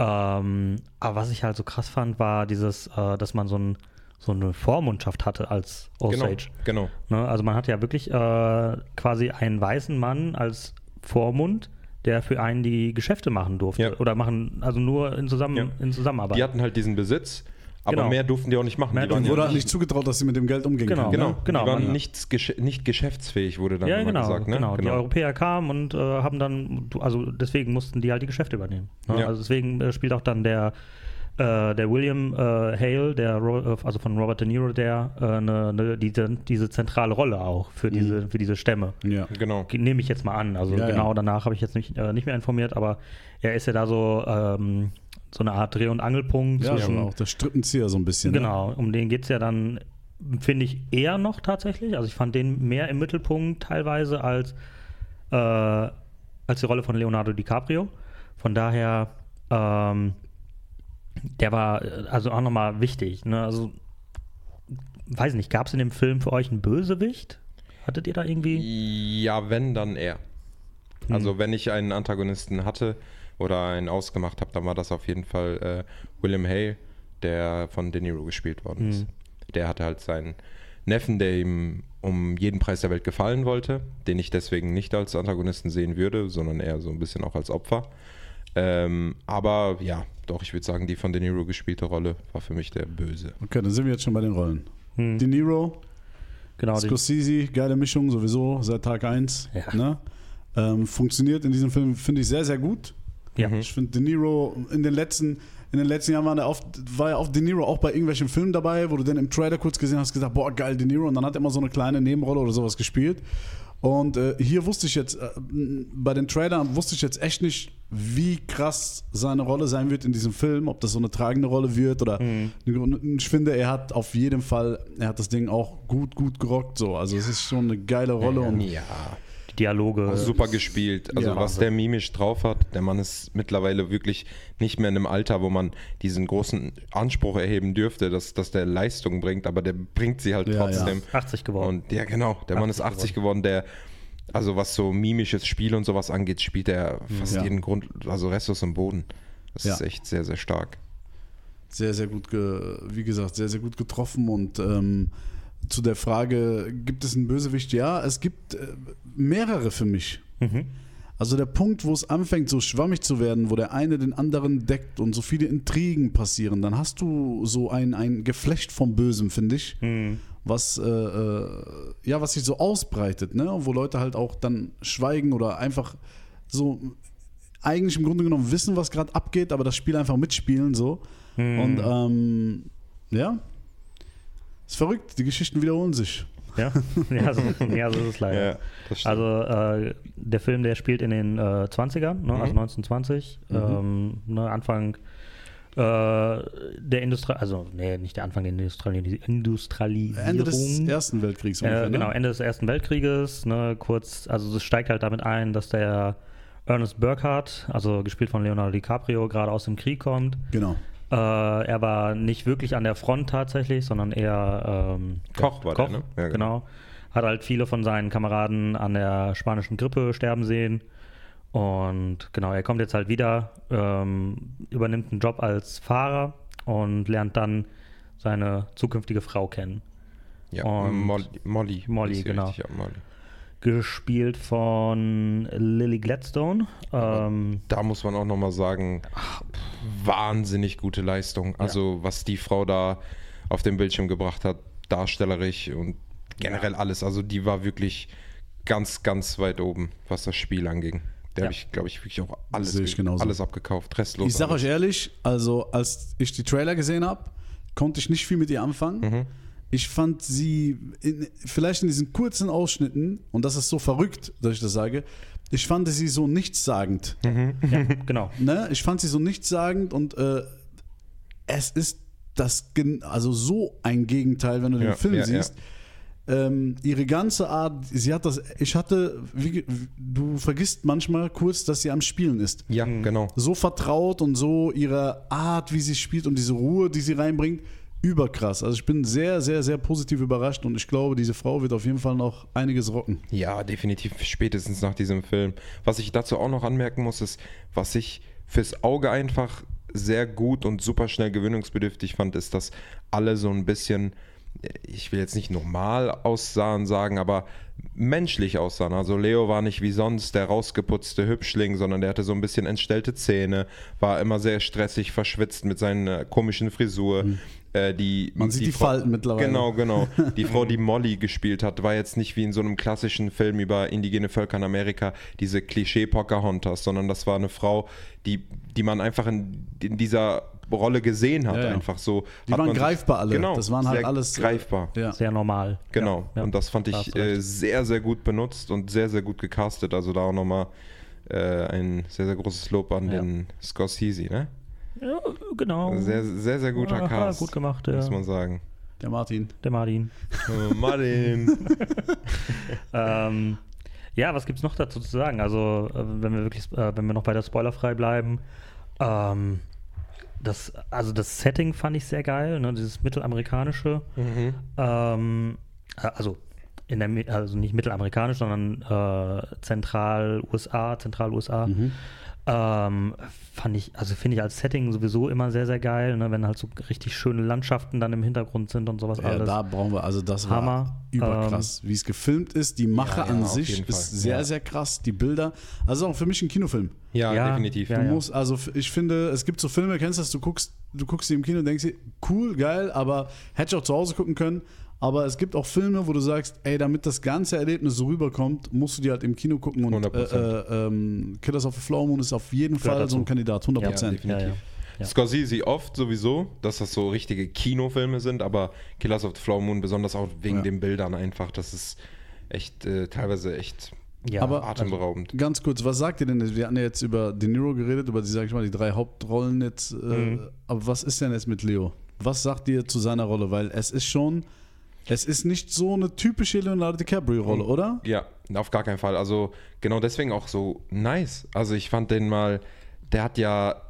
Speaker 3: Ähm, aber was ich halt so krass fand, war dieses, äh, dass man so, ein, so eine Vormundschaft hatte als Osage.
Speaker 2: Genau, genau.
Speaker 3: Ne? Also man hat ja wirklich äh, quasi einen weißen Mann als Vormund, der für einen die Geschäfte machen durfte.
Speaker 2: Ja.
Speaker 3: Oder machen, also nur in, zusammen,
Speaker 2: Ja.
Speaker 3: in Zusammenarbeit.
Speaker 2: Die hatten halt diesen Besitz, aber
Speaker 3: Genau.
Speaker 2: mehr durften die auch nicht machen.
Speaker 3: Mehr
Speaker 2: die waren ja
Speaker 1: Wurde halt
Speaker 2: nicht,
Speaker 1: nicht zugetraut, dass sie mit dem Geld umgehen
Speaker 3: Genau.
Speaker 1: können.
Speaker 2: genau,
Speaker 1: Ne?
Speaker 3: genau,
Speaker 2: die waren nichts gesch nicht geschäftsfähig, wurde dann
Speaker 3: ja,
Speaker 2: immer
Speaker 3: genau,
Speaker 2: gesagt. Ne?
Speaker 3: genau. Die Europäer kamen und äh, haben dann, also deswegen mussten die halt die Geschäfte übernehmen. Ne?
Speaker 2: Ja.
Speaker 3: Also deswegen äh, spielt auch dann der, äh, der William äh, Hale, der Ro äh, also von Robert De Niro, der äh, ne, ne, diese, diese zentrale Rolle auch für diese, für diese Stämme.
Speaker 1: Ja.
Speaker 2: Genau.
Speaker 3: Nehme ich jetzt mal an. Also
Speaker 1: Ja,
Speaker 3: genau
Speaker 1: ja.
Speaker 3: danach habe ich jetzt nicht, äh, nicht mehr informiert, aber er ist ja da so, ähm, so eine Art Dreh- und Angelpunkt
Speaker 1: Ja,
Speaker 3: zwischen.
Speaker 1: aber auch der Strippenzieher so ein bisschen. ne?
Speaker 3: Genau, um den geht es ja dann, finde ich, eher noch tatsächlich. Also ich fand den mehr im Mittelpunkt teilweise als, äh, als die Rolle von Leonardo DiCaprio. Von daher, ähm, der war also auch nochmal wichtig. Ne? Also, weiß nicht, gab es in dem Film für euch einen Bösewicht? Hattet ihr da irgendwie?
Speaker 2: Ja, wenn, dann er.
Speaker 3: Hm.
Speaker 2: Also wenn ich einen Antagonisten hatte oder einen ausgemacht habe, dann war das auf jeden Fall äh, William Hay, der von De Niro gespielt worden ist.
Speaker 3: Hm.
Speaker 2: Der hatte halt seinen Neffen, der ihm um jeden Preis der Welt gefallen wollte, den ich deswegen nicht als Antagonisten sehen würde, sondern eher so ein bisschen auch als Opfer. Ähm, aber ja, doch, ich würde sagen, die von De Niro gespielte Rolle war für mich der Böse.
Speaker 1: Okay, dann sind wir jetzt schon bei den Rollen.
Speaker 3: Hm.
Speaker 1: De Niro,
Speaker 3: Genau, die,
Speaker 1: Scorsese, geile Mischung sowieso seit Tag 1.
Speaker 3: Ja.
Speaker 1: Ne? Ähm, funktioniert in diesem Film, finde ich, sehr, sehr gut.
Speaker 3: Ja.
Speaker 1: Ich finde De Niro in den letzten, in den letzten Jahren war, er oft, war ja oft De Niro auch bei irgendwelchen Filmen dabei, wo du dann im Trailer kurz gesehen hast, gesagt, boah, geil, De Niro. Und dann hat er immer so eine kleine Nebenrolle oder sowas gespielt. Und äh, hier wusste ich jetzt, äh, bei den Trailern wusste ich jetzt echt nicht, wie krass seine Rolle sein wird in diesem Film, ob das so eine tragende Rolle wird oder ich finde, er hat auf jeden Fall, er hat das Ding auch gut, gut gerockt so. Also es ist schon eine geile Rolle und
Speaker 2: Ja,
Speaker 3: Dialoge.
Speaker 2: auch super gespielt. Also
Speaker 1: Ja,
Speaker 2: was
Speaker 1: Wahnsinn.
Speaker 2: der mimisch drauf hat, der Mann ist mittlerweile wirklich nicht mehr in einem Alter, wo man diesen großen Anspruch erheben dürfte, dass, dass der Leistung bringt, aber der bringt sie halt
Speaker 1: Ja,
Speaker 2: trotzdem.
Speaker 3: 80 geworden.
Speaker 2: Und ja, genau, der Mann ist
Speaker 3: 80
Speaker 2: 80 geworden, der, also was so mimisches Spiel und sowas angeht, spielt er fast
Speaker 1: Ja.
Speaker 2: jeden Grund, also Restos im Boden. Das
Speaker 1: Ja.
Speaker 2: ist echt sehr, sehr stark.
Speaker 1: sehr, sehr gut, ge, wie gesagt, sehr, sehr gut getroffen. Und ähm, zu der Frage, gibt es einen Bösewicht? Ja, es gibt äh, mehrere für mich.
Speaker 3: Mhm.
Speaker 1: Also der Punkt, wo es anfängt, so schwammig zu werden, wo der eine den anderen deckt und so viele Intrigen passieren, dann hast du so ein, ein Geflecht vom Bösen, finde ich,
Speaker 3: Mhm.
Speaker 1: was, äh, äh, ja, was sich so ausbreitet, ne? Und wo Leute halt auch dann schweigen oder einfach so eigentlich im Grunde genommen wissen, was gerade abgeht, aber das Spiel einfach mitspielen so.
Speaker 3: Mhm.
Speaker 1: Und ähm, ja, ist verrückt, die Geschichten wiederholen sich.
Speaker 3: Ja, ja, so, ja, so ist es leider.
Speaker 2: Ja.
Speaker 3: Also äh, der Film, der spielt in den äh, 20ern, ne, also 1920, ähm, ne, Anfang äh, der Industrie, also nee, nicht der Anfang der Industrialis Industrialisierung.
Speaker 1: Ende des Ersten Weltkriegs ungefähr,
Speaker 3: Äh, genau, Ende des Ersten Weltkrieges, ne, kurz, also es steigt halt damit ein, dass der Ernest Burkhardt, also gespielt von Leonardo DiCaprio, gerade aus dem Krieg kommt.
Speaker 1: Genau.
Speaker 3: Äh, er war nicht wirklich an der Front tatsächlich, sondern eher ähm,
Speaker 2: Koch war der, ne? Ja,
Speaker 3: genau.
Speaker 2: genau.
Speaker 3: Hat halt viele von seinen Kameraden an der spanischen Grippe sterben sehen. Und genau, er kommt jetzt halt wieder, ähm, übernimmt einen Job als Fahrer und lernt dann seine zukünftige Frau kennen.
Speaker 2: ja,
Speaker 3: und-
Speaker 2: Molly, Molly.
Speaker 3: Molly, genau.
Speaker 2: Richtig, ja, Molly.
Speaker 3: Gespielt von Lily Gladstone. Ähm,
Speaker 2: Da muss man auch nochmal sagen, wahnsinnig gute Leistung. Also was die Frau da auf dem Bildschirm gebracht hat, darstellerisch und generell alles. Also die war wirklich ganz, ganz weit oben, was das Spiel anging. Der
Speaker 3: Ja.
Speaker 2: habe ich, glaube ich, wirklich auch alles,
Speaker 1: ich
Speaker 2: alles abgekauft, restlos.
Speaker 1: Ich sag
Speaker 2: alles.
Speaker 1: euch ehrlich, also als ich die Trailer gesehen habe, konnte ich nicht viel mit ihr anfangen.
Speaker 2: Mhm.
Speaker 1: Ich fand sie in, vielleicht in diesen kurzen Ausschnitten, und das ist so verrückt, dass ich das sage, ich fand sie so nichtssagend.
Speaker 3: ja, genau.
Speaker 1: Ne? Ich fand sie so nichtssagend und äh, es ist das also so ein Gegenteil, wenn du den
Speaker 2: Ja,
Speaker 1: Film
Speaker 2: ja,
Speaker 1: siehst. Ähm, ihre ganze Art, sie hat das, ich hatte, wie, du vergisst manchmal kurz, dass sie am Spielen ist
Speaker 2: Ja, genau.
Speaker 1: so vertraut und so ihre Art, wie sie spielt und diese Ruhe, die sie reinbringt, überkrass. Also ich bin sehr, sehr, sehr positiv überrascht und ich glaube, diese Frau wird auf jeden Fall noch einiges rocken.
Speaker 2: Ja, definitiv spätestens nach diesem Film. Was ich dazu auch noch anmerken muss, ist, was ich fürs Auge einfach sehr gut und super schnell gewöhnungsbedürftig fand, ist, dass alle so ein bisschen, ich will jetzt nicht normal aussahen sagen, aber menschlich aussahen. Also Leo war nicht wie sonst der rausgeputzte Hübschling, sondern der hatte so ein bisschen entstellte Zähne, war immer sehr stressig, verschwitzt mit seiner komischen Frisur. Äh, die,
Speaker 1: Man sieht die Falten mittlerweile.
Speaker 2: Genau, genau. Die Frau, die Molly gespielt hat, war jetzt nicht wie in so einem klassischen Film über indigene Völker in Amerika, diese Klischee-Pocahontas, sondern das war eine Frau, die, die man einfach in, in dieser Rolle gesehen hat,
Speaker 1: Ja, ja.
Speaker 2: einfach so.
Speaker 1: Die
Speaker 2: hat
Speaker 1: waren
Speaker 2: man sich-
Speaker 1: greifbar alle.
Speaker 2: Genau,
Speaker 1: Das waren halt
Speaker 2: sehr
Speaker 1: alles,
Speaker 2: greifbar.
Speaker 1: Ja.
Speaker 3: Sehr normal.
Speaker 2: Genau.
Speaker 3: Ja, ja.
Speaker 2: Und das fand ich äh, sehr, sehr gut benutzt und sehr, sehr gut gecastet. Also da auch nochmal äh, ein sehr, sehr großes Lob an
Speaker 3: Ja.
Speaker 2: den Scorsese, ne?
Speaker 3: Ja, genau.
Speaker 2: Sehr, sehr, sehr guter
Speaker 3: Aha,
Speaker 2: Cast.
Speaker 3: gut gemacht, ja.
Speaker 2: Muss man sagen.
Speaker 1: Der Martin.
Speaker 3: Der Martin.
Speaker 2: Oh, Martin.
Speaker 3: ähm, ja, was gibt's noch dazu zu sagen? Also, äh, wenn wir wirklich, äh, wenn wir noch bei der Spoilerfrei bleiben, ähm, das, also das Setting fand ich sehr geil, ne? dieses mittelamerikanische.
Speaker 2: mhm.
Speaker 3: Ähm, äh, also in der, also nicht mittelamerikanisch, sondern äh, Zentral-USA, Zentral-USA.
Speaker 1: Mhm.
Speaker 3: Ähm, fand ich, also finde ich als Setting sowieso immer sehr, sehr geil, ne? wenn halt so richtig schöne Landschaften dann im Hintergrund sind und sowas
Speaker 1: Ja,
Speaker 3: alles.
Speaker 1: da brauchen wir, also das
Speaker 3: Hammer.
Speaker 1: war überkrass. Wie es gefilmt ist, die Mache
Speaker 2: Ja, ja,
Speaker 1: an sich ist sehr,
Speaker 3: Ja.
Speaker 1: sehr krass. Die Bilder, also auch für mich ein Kinofilm.
Speaker 2: Ja,
Speaker 3: Ja,
Speaker 2: definitiv.
Speaker 1: Du
Speaker 3: ja.
Speaker 1: musst, also ich finde, es gibt so Filme, kennst du das, du guckst, du guckst die im Kino und denkst dir, cool, geil, aber hätte ich auch zu Hause gucken können. Aber es gibt auch Filme, wo du sagst, ey, damit das ganze Erlebnis so rüberkommt, musst du die halt im Kino gucken und äh,
Speaker 2: 100%.
Speaker 1: äh, ähm, Killers of the Flower Moon ist auf jeden Fall
Speaker 3: dazu.
Speaker 1: so ein Kandidat, 100
Speaker 2: Ja,
Speaker 1: Prozent.
Speaker 2: definitiv.
Speaker 3: Ja, ja.
Speaker 2: Scorsese oft sowieso, dass das so richtige Kinofilme sind, aber Killers of the Flower Moon besonders auch wegen
Speaker 1: Ja.
Speaker 2: den Bildern einfach. Das ist echt äh, teilweise echt
Speaker 3: Ja,
Speaker 1: Aber-
Speaker 2: atemberaubend.
Speaker 1: Ganz kurz, was sagt ihr denn? Wir hatten ja jetzt über De Niro geredet, über die, sag ich mal, die drei Hauptrollen jetzt. Äh,
Speaker 3: Mhm.
Speaker 1: Aber was ist denn jetzt mit Leo? Was sagt ihr zu seiner Rolle? Weil es ist schon, es ist nicht so eine typische Leonardo DiCaprio-Rolle,
Speaker 3: Mhm.
Speaker 1: oder?
Speaker 2: Ja, auf gar keinen Fall. Also genau deswegen auch so nice. Also ich fand den mal, der hat ja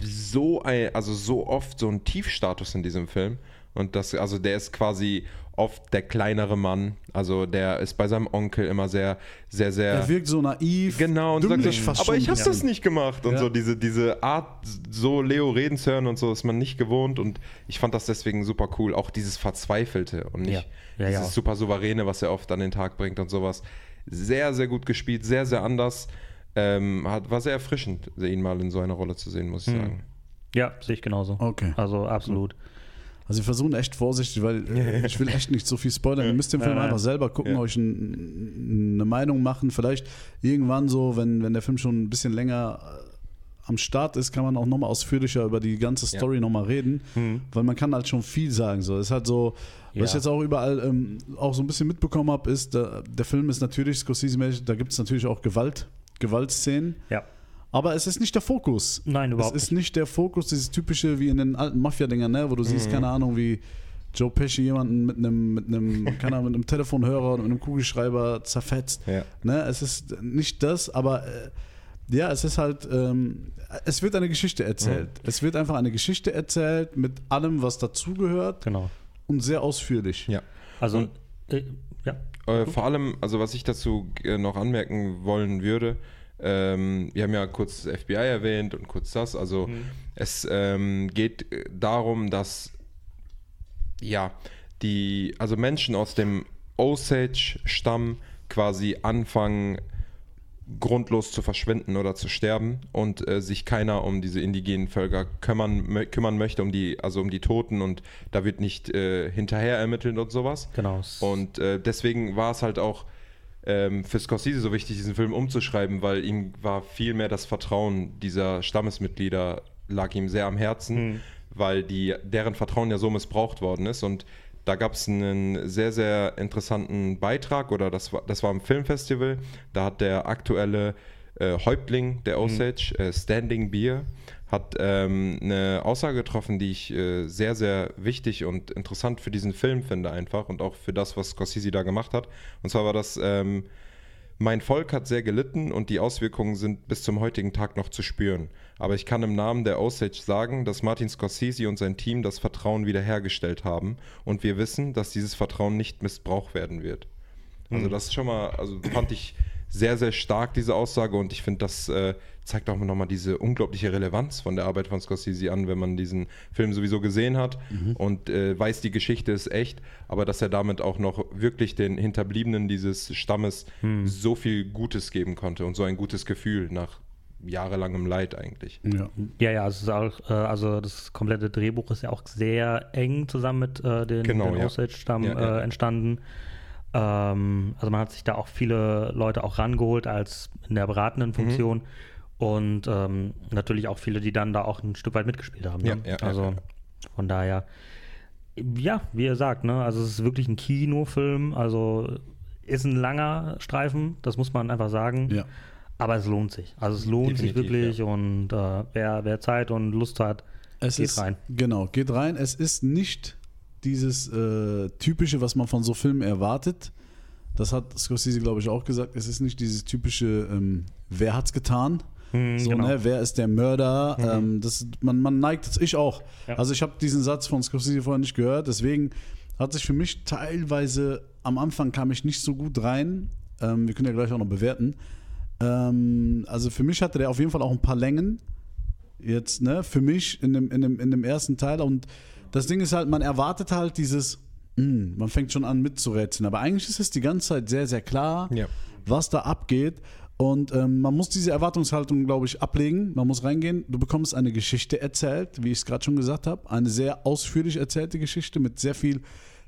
Speaker 2: so ein, also so oft so einen Tiefstatus in diesem Film. Und das, also der ist quasi oft der kleinere Mann. Also der ist bei seinem Onkel immer sehr, sehr, sehr.
Speaker 1: Er wirkt so naiv,
Speaker 2: Genau, und sagt, so,
Speaker 1: fast
Speaker 2: aber ich habe das nicht gemacht. Und
Speaker 1: Ja.
Speaker 2: so diese, diese Art, so Leo reden zu hören und so, ist man nicht gewohnt. Und ich fand das deswegen super cool. Auch dieses Verzweifelte und nicht
Speaker 3: Ja. Ja,
Speaker 2: dieses
Speaker 3: ja.
Speaker 2: super Souveräne, was er oft an den Tag bringt und sowas. Sehr, sehr gut gespielt, sehr, sehr anders. Ähm, hat, war sehr erfrischend, ihn mal in so einer Rolle zu sehen, muss ich
Speaker 3: Hm.
Speaker 2: sagen.
Speaker 3: Ja, sehe ich genauso.
Speaker 1: Okay.
Speaker 3: Also absolut.
Speaker 1: Also wir versuchen echt vorsichtig, weil ich will echt nicht so viel spoilern. Ihr müsst den Film
Speaker 3: Ja.
Speaker 1: einfach selber gucken,
Speaker 2: Ja.
Speaker 1: euch ein, eine Meinung machen. Vielleicht irgendwann so, wenn, wenn der Film schon ein bisschen länger äh, am Start ist, kann man auch nochmal ausführlicher über die ganze Story
Speaker 2: Ja.
Speaker 1: nochmal reden. Weil man kann halt schon viel sagen. So. Es ist halt so,
Speaker 3: Ja.
Speaker 1: was ich jetzt auch überall ähm, auch so ein bisschen mitbekommen habe, ist, der, der Film ist natürlich Scorsese-mäßig, da gibt es natürlich auch Gewalt, Gewaltszenen.
Speaker 3: Ja.
Speaker 1: Aber es ist nicht der Fokus.
Speaker 3: Nein, überhaupt
Speaker 1: Es ist nicht der Fokus, dieses typische wie in den alten Mafia-Dingern, ne? wo du
Speaker 3: Mhm.
Speaker 1: siehst, keine Ahnung, wie Joe Pesci jemanden mit einem, mit einem, keine Ahnung, mit einem Telefonhörer und mit einem Kugelschreiber zerfetzt.
Speaker 2: Ja.
Speaker 1: Ne? Es ist nicht das, aber äh, ja, es ist halt, ähm, es wird eine Geschichte erzählt. Es wird einfach eine Geschichte erzählt mit allem, was dazugehört
Speaker 3: Genau.
Speaker 1: und sehr ausführlich.
Speaker 2: Ja.
Speaker 3: Also,
Speaker 2: Und-
Speaker 3: äh, ja.
Speaker 2: Äh, vor allem, also was ich dazu äh, noch anmerken wollen würde, ähm, wir haben ja kurz das FBI erwähnt und kurz das, also es ähm, geht äh, darum, dass ja, die, also Menschen aus dem Osage-Stamm quasi anfangen, grundlos zu verschwinden oder zu sterben und äh, sich keiner um diese indigenen Völker kümmern, kümmern möchte, um die, also um die Toten und da wird nicht äh, hinterher ermittelt und sowas.
Speaker 3: Genau.
Speaker 2: Und äh, deswegen war es halt auch ähm, für Scorsese so wichtig, diesen Film umzuschreiben, weil ihm war viel mehr das Vertrauen dieser Stammesmitglieder lag ihm sehr am Herzen, weil die, deren Vertrauen ja so missbraucht worden ist. Und da gab es einen sehr, sehr interessanten Beitrag, oder das war, das war im Filmfestival. Da hat der aktuelle äh, Häuptling der Osage, äh, Standing Beer, hat ähm, eine Aussage getroffen, die ich äh, sehr, sehr wichtig und interessant für diesen Film finde einfach und auch für das, was Scorsese da gemacht hat. Und zwar war das, ähm, mein Volk hat sehr gelitten und die Auswirkungen sind bis zum heutigen Tag noch zu spüren. Aber ich kann im Namen der Osage sagen, dass Martin Scorsese und sein Team das Vertrauen wiederhergestellt haben und wir wissen, dass dieses Vertrauen nicht missbraucht werden wird. Also das ist schon mal, also fand ich sehr, sehr stark, diese Aussage und ich finde, das äh, zeigt auch nochmal diese unglaubliche Relevanz von der Arbeit von Scorsese an, wenn man diesen Film sowieso gesehen hat und äh, weiß, die Geschichte ist echt, aber dass er damit auch noch wirklich den Hinterbliebenen dieses Stammes so viel Gutes geben konnte und so ein gutes Gefühl nach jahrelangem Leid eigentlich.
Speaker 1: Ja.
Speaker 3: Ja, ja, es ist auch, äh, also das komplette Drehbuch ist ja auch sehr eng zusammen mit äh, den,
Speaker 2: Genau,
Speaker 3: den
Speaker 2: ja.
Speaker 3: Osage-Stamm
Speaker 2: Ja.
Speaker 3: Äh, entstanden. Ähm, also man hat sich da auch viele Leute auch rangeholt als in der
Speaker 2: Mhm.
Speaker 3: beratenden Funktion und ähm, natürlich auch viele, die dann da auch ein Stück weit mitgespielt haben. Ne?
Speaker 2: Ja, ja, ja,
Speaker 3: also
Speaker 2: ja.
Speaker 3: von daher, ja, wie ihr sagt, ne, also es ist wirklich ein Kinofilm, also ist ein langer Streifen, das muss man einfach sagen.
Speaker 1: Ja.
Speaker 3: Aber es lohnt sich. Also es lohnt sich
Speaker 2: Definitiv,
Speaker 3: wirklich und äh, wer, wer Zeit und Lust hat,
Speaker 1: Es
Speaker 3: geht
Speaker 1: ist,
Speaker 3: rein.
Speaker 1: Genau, geht rein. Es ist nicht dieses äh, typische, was man von so Filmen erwartet. Das hat Scorsese, glaube ich, auch gesagt. Es ist nicht dieses typische, ähm, wer hat's getan?
Speaker 3: Hm,
Speaker 1: so,
Speaker 3: genau.
Speaker 1: ne, wer ist der Mörder? Ähm, das, man, man neigt es, ich auch.
Speaker 3: Ja.
Speaker 1: Also ich habe diesen Satz von Scorsese vorher nicht gehört, deswegen hat sich für mich teilweise, am Anfang kam ich nicht so gut rein, ähm, wir können ja gleich auch noch bewerten, Ähm, also für mich hatte der auf jeden Fall auch ein paar Längen. Jetzt, ne, für mich in dem, in dem, in dem ersten Teil. Und das Ding ist halt, man erwartet halt dieses, mh, man fängt schon an mitzurätseln. Aber eigentlich ist es die ganze Zeit sehr, sehr klar,
Speaker 2: Ja.
Speaker 1: was da abgeht. Und ähm, man muss diese Erwartungshaltung, glaube ich, ablegen. Man muss reingehen. Du bekommst eine Geschichte erzählt, wie ich es gerade schon gesagt habe. Eine sehr ausführlich erzählte Geschichte mit sehr viel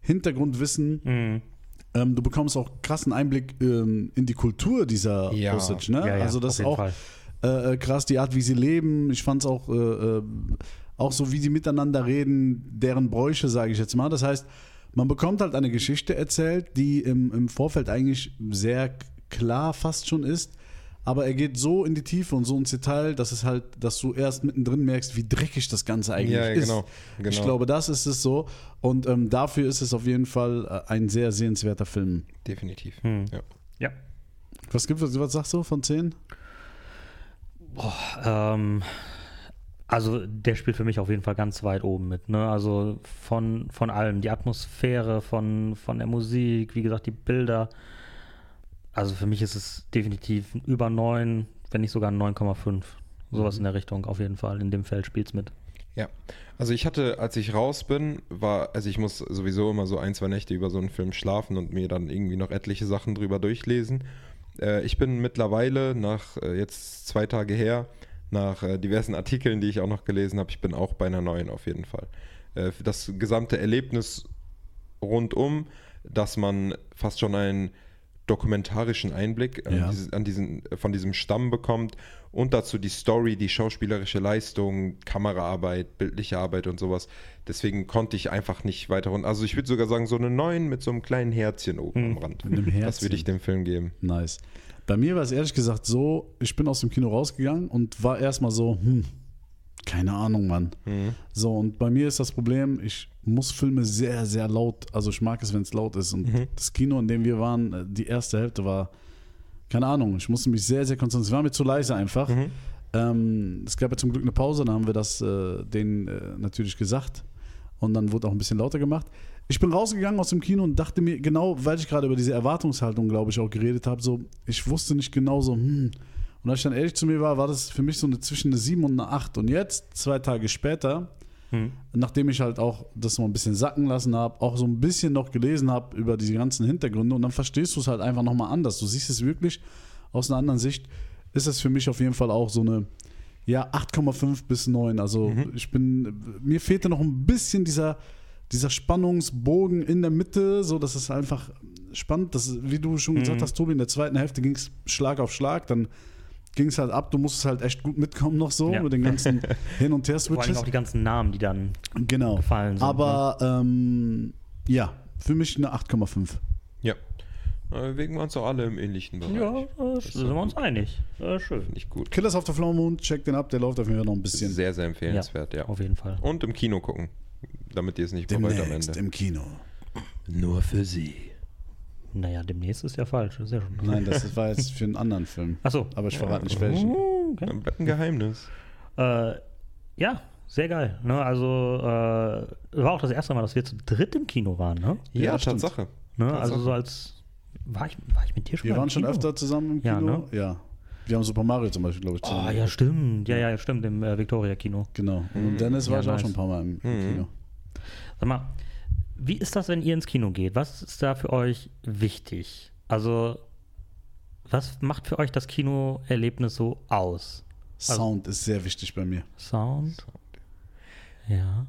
Speaker 1: Hintergrundwissen.
Speaker 3: Mhm.
Speaker 1: Ähm, du bekommst auch krassen Einblick ähm, in die Kultur dieser
Speaker 2: Ja.
Speaker 1: Osage. Ne?
Speaker 3: Ja, ja,
Speaker 1: also das ist auch äh, äh, krass, die Art, wie sie leben. Ich fand es auch, äh, äh, auch so, wie sie miteinander reden, deren Bräuche, sage ich jetzt mal. Das heißt, man bekommt halt eine Geschichte erzählt, die im, im Vorfeld eigentlich sehr klar fast schon ist. Aber er geht so in die Tiefe und so ins Detail, dass es halt, dass du erst mittendrin merkst, wie dreckig das Ganze eigentlich
Speaker 2: Ja,
Speaker 1: ist.
Speaker 2: genau,
Speaker 1: Ich
Speaker 2: genau.
Speaker 1: glaube, das ist es so. Und ähm, dafür ist es auf jeden Fall äh, ein sehr sehenswerter Film.
Speaker 2: Definitiv.
Speaker 3: Hm.
Speaker 2: Ja.
Speaker 3: Ja.
Speaker 1: Was gibt was sagst du von 10?
Speaker 3: Ähm, also der spielt für mich auf jeden Fall ganz weit oben mit. Ne? Also von, von allem, die Atmosphäre, von, von der Musik, wie gesagt, die Bilder. Also für mich ist es definitiv über 9, wenn nicht sogar ein 9,5. Sowas in der Richtung auf jeden Fall. In dem Feld spielt es mit.
Speaker 2: Ja, also ich hatte, als ich raus bin, war, also ich muss sowieso immer so ein, zwei Nächte über so einen Film schlafen und mir dann irgendwie noch etliche Sachen drüber durchlesen. Äh, ich bin mittlerweile nach äh, jetzt zwei Tage her, nach äh, diversen Artikeln, die ich auch noch gelesen habe, ich bin auch bei einer neuen auf jeden Fall. Äh, das gesamte Erlebnis rundum, dass man fast schon einen dokumentarischen Einblick an,
Speaker 1: Ja.
Speaker 2: dieses, an diesen, von diesem Stamm bekommt und dazu die Story, die schauspielerische Leistung, Kameraarbeit, bildliche Arbeit und sowas. Deswegen konnte ich einfach nicht weiter runter. Also ich würde sogar sagen, so eine 9 mit so einem kleinen Herzchen oben am Rand.
Speaker 1: Mit einem
Speaker 2: Das
Speaker 1: Herzchen.
Speaker 2: würde ich dem Film geben.
Speaker 1: Nice. Bei mir war es ehrlich gesagt so, ich bin aus dem Kino rausgegangen und war erstmal so, hm, keine Ahnung, Mann. So, und bei mir ist das Problem, ich muss Filme sehr, sehr laut, also ich mag es, wenn es laut ist. Und das Kino, in dem wir waren, äh, die erste Hälfte war, keine Ahnung, ich musste mich sehr, sehr konzentrieren. Es war mir zu leise einfach. Ähm, es gab ja zum Glück eine Pause, dann haben wir das äh, denen äh, natürlich gesagt. Und dann wurde auch ein bisschen lauter gemacht. Ich bin rausgegangen aus dem Kino und dachte mir, genau, weil ich gerade über diese Erwartungshaltung, glaube ich, auch geredet habe, so, ich wusste nicht genau so, hm. Und als ich dann ehrlich zu mir war, war das für mich so eine zwischen eine 7 und eine 8. Und jetzt, zwei Tage später,
Speaker 3: Hm.
Speaker 1: nachdem ich halt auch das mal ein bisschen sacken lassen habe, auch so ein bisschen noch gelesen habe über diese ganzen Hintergründe und dann verstehst du es halt einfach nochmal anders. Du siehst es wirklich aus einer anderen Sicht, ist es für mich auf jeden Fall auch so eine, ja, 8,5 bis 9. Also ich bin, mir fehlte noch ein bisschen dieser, dieser Spannungsbogen in der Mitte, so dass es einfach spannend, das, wie du schon gesagt hast, Tobi, in der zweiten Hälfte ging es Schlag auf Schlag, dann ging es halt ab, du musstest halt echt gut mitkommen noch so
Speaker 3: Ja.
Speaker 1: mit den ganzen Hin- und
Speaker 3: Vor allem
Speaker 1: Her-Switches.
Speaker 3: auch die ganzen Namen, die dann
Speaker 1: Genau.
Speaker 3: gefallen sind.
Speaker 1: Aber ähm, ja, für mich eine 8,5.
Speaker 2: Ja. Äh, Bewegen wir uns doch alle im ähnlichen Bereich.
Speaker 3: Ja, da sind wir uns einig. Äh, schön.
Speaker 2: Finde ich gut.
Speaker 1: Killers of the Flower Moon, check den ab, der läuft auf jeden Fall noch ein bisschen.
Speaker 2: Sehr, sehr empfehlenswert, ja.
Speaker 3: Auf jeden Fall.
Speaker 2: Und im Kino gucken, damit ihr es nicht bereut am
Speaker 1: Demnächst
Speaker 2: Ende.
Speaker 1: im Kino.
Speaker 2: Nur für sie.
Speaker 3: Naja, demnächst ist ja falsch. Das ist ja schon.
Speaker 1: Nein, das war jetzt für einen anderen Film.
Speaker 3: Achso.
Speaker 1: Aber ich verrate nicht welchen.
Speaker 3: Okay.
Speaker 2: Dann bleibt ein Geheimnis.
Speaker 3: Äh, ja, sehr geil. Ne? Also, äh, war auch das erste Mal, dass wir zu dritt im Kino waren. Ne?
Speaker 2: Ja,
Speaker 1: Ja, stimmt.
Speaker 2: Tatsache.
Speaker 3: Ne? Also, so als. War ich, war ich mit dir schon
Speaker 1: Wir
Speaker 3: mal im
Speaker 1: waren schon
Speaker 3: Kino?
Speaker 1: öfter zusammen im
Speaker 3: Ja,
Speaker 1: Kino.
Speaker 3: ne?
Speaker 1: Ja. Wir haben Super Mario zum Beispiel, glaube ich,
Speaker 3: Oh,
Speaker 1: zusammen.
Speaker 3: ja, stimmt. Ja, ja, stimmt. Im äh, Victoria-Kino.
Speaker 1: Genau. Und Dennis
Speaker 3: Ja,
Speaker 1: war ich auch
Speaker 3: nice.
Speaker 1: schon ein paar Mal im, im
Speaker 2: Mhm.
Speaker 1: Kino.
Speaker 3: Sag mal, wie ist das, wenn ihr ins Kino geht? Was ist da für euch wichtig? Also, was macht für euch das Kinoerlebnis so aus?
Speaker 1: Sound ist sehr wichtig bei mir.
Speaker 3: Sound? Ja.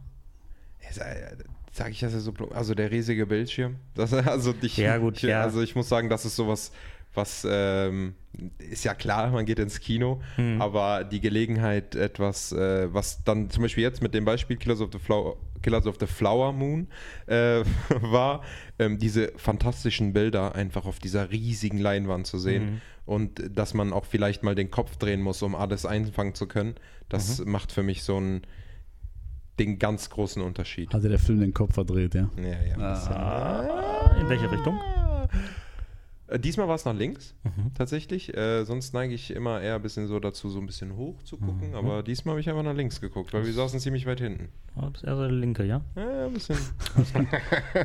Speaker 2: Sage ich das ja so, also der riesige Bildschirm. Das, also ich,
Speaker 3: Ja, gut,
Speaker 2: ich,
Speaker 3: ja.
Speaker 2: Also ich muss sagen, das ist sowas, was ähm, ist ja klar, man geht ins Kino,
Speaker 3: Hm.
Speaker 2: aber die Gelegenheit, etwas, äh, was dann zum Beispiel jetzt mit dem Beispiel Killers of the Flower, Killers of the Flower Moon äh, war, ähm, diese fantastischen Bilder einfach auf dieser riesigen Leinwand zu sehen
Speaker 3: Mhm.
Speaker 2: und dass man auch vielleicht mal den Kopf drehen muss, um alles einfangen zu können, das
Speaker 3: Mhm.
Speaker 2: macht für mich so einen den ganz großen Unterschied.
Speaker 1: Hatte der Film den Kopf verdreht, ja?
Speaker 2: Ja, ja.
Speaker 3: Ah, in welche Richtung?
Speaker 2: Äh, Diesmal war es nach links,
Speaker 3: Mhm.
Speaker 2: tatsächlich. Äh, sonst neige ich immer eher ein bisschen so dazu, so ein bisschen hoch zu gucken.
Speaker 3: Mhm.
Speaker 2: Aber diesmal habe ich einfach nach links geguckt, weil wir saßen ziemlich weit hinten.
Speaker 3: Das ist eher so der linke, ja?
Speaker 2: Ja, ein bisschen.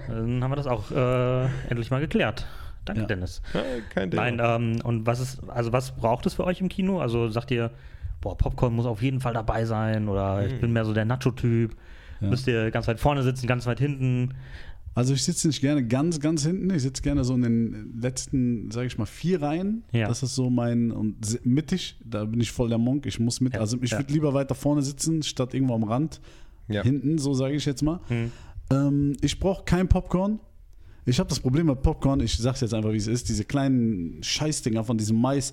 Speaker 3: Dann haben wir das auch äh, endlich mal geklärt. Danke,
Speaker 1: Ja.
Speaker 3: Dennis.
Speaker 2: Ja, kein Thema.
Speaker 3: Nein, ähm, und was ist, also was braucht es für euch im Kino? Also sagt ihr, boah, Popcorn muss auf jeden Fall dabei sein oder
Speaker 2: Hm.
Speaker 3: ich bin mehr so der Nacho-Typ.
Speaker 1: Ja.
Speaker 3: Müsst ihr ganz weit vorne sitzen, ganz weit hinten?
Speaker 1: Also ich sitze nicht gerne ganz, ganz hinten. Ich sitze gerne so in den letzten, sage ich mal, vier Reihen.
Speaker 3: Ja.
Speaker 1: Das ist so mein, und mittig, da bin ich voll der Monk. Ich muss mit,
Speaker 3: Ja,
Speaker 1: also ich
Speaker 3: ja.
Speaker 1: würde lieber weiter vorne sitzen, statt irgendwo am Rand.
Speaker 2: Ja.
Speaker 1: Hinten, so sage ich jetzt mal.
Speaker 3: Hm.
Speaker 1: Ähm, ich brauche kein Popcorn. Ich habe das Problem mit Popcorn, ich sag's jetzt einfach, wie es ist, diese kleinen Scheißdinger von diesem Mais,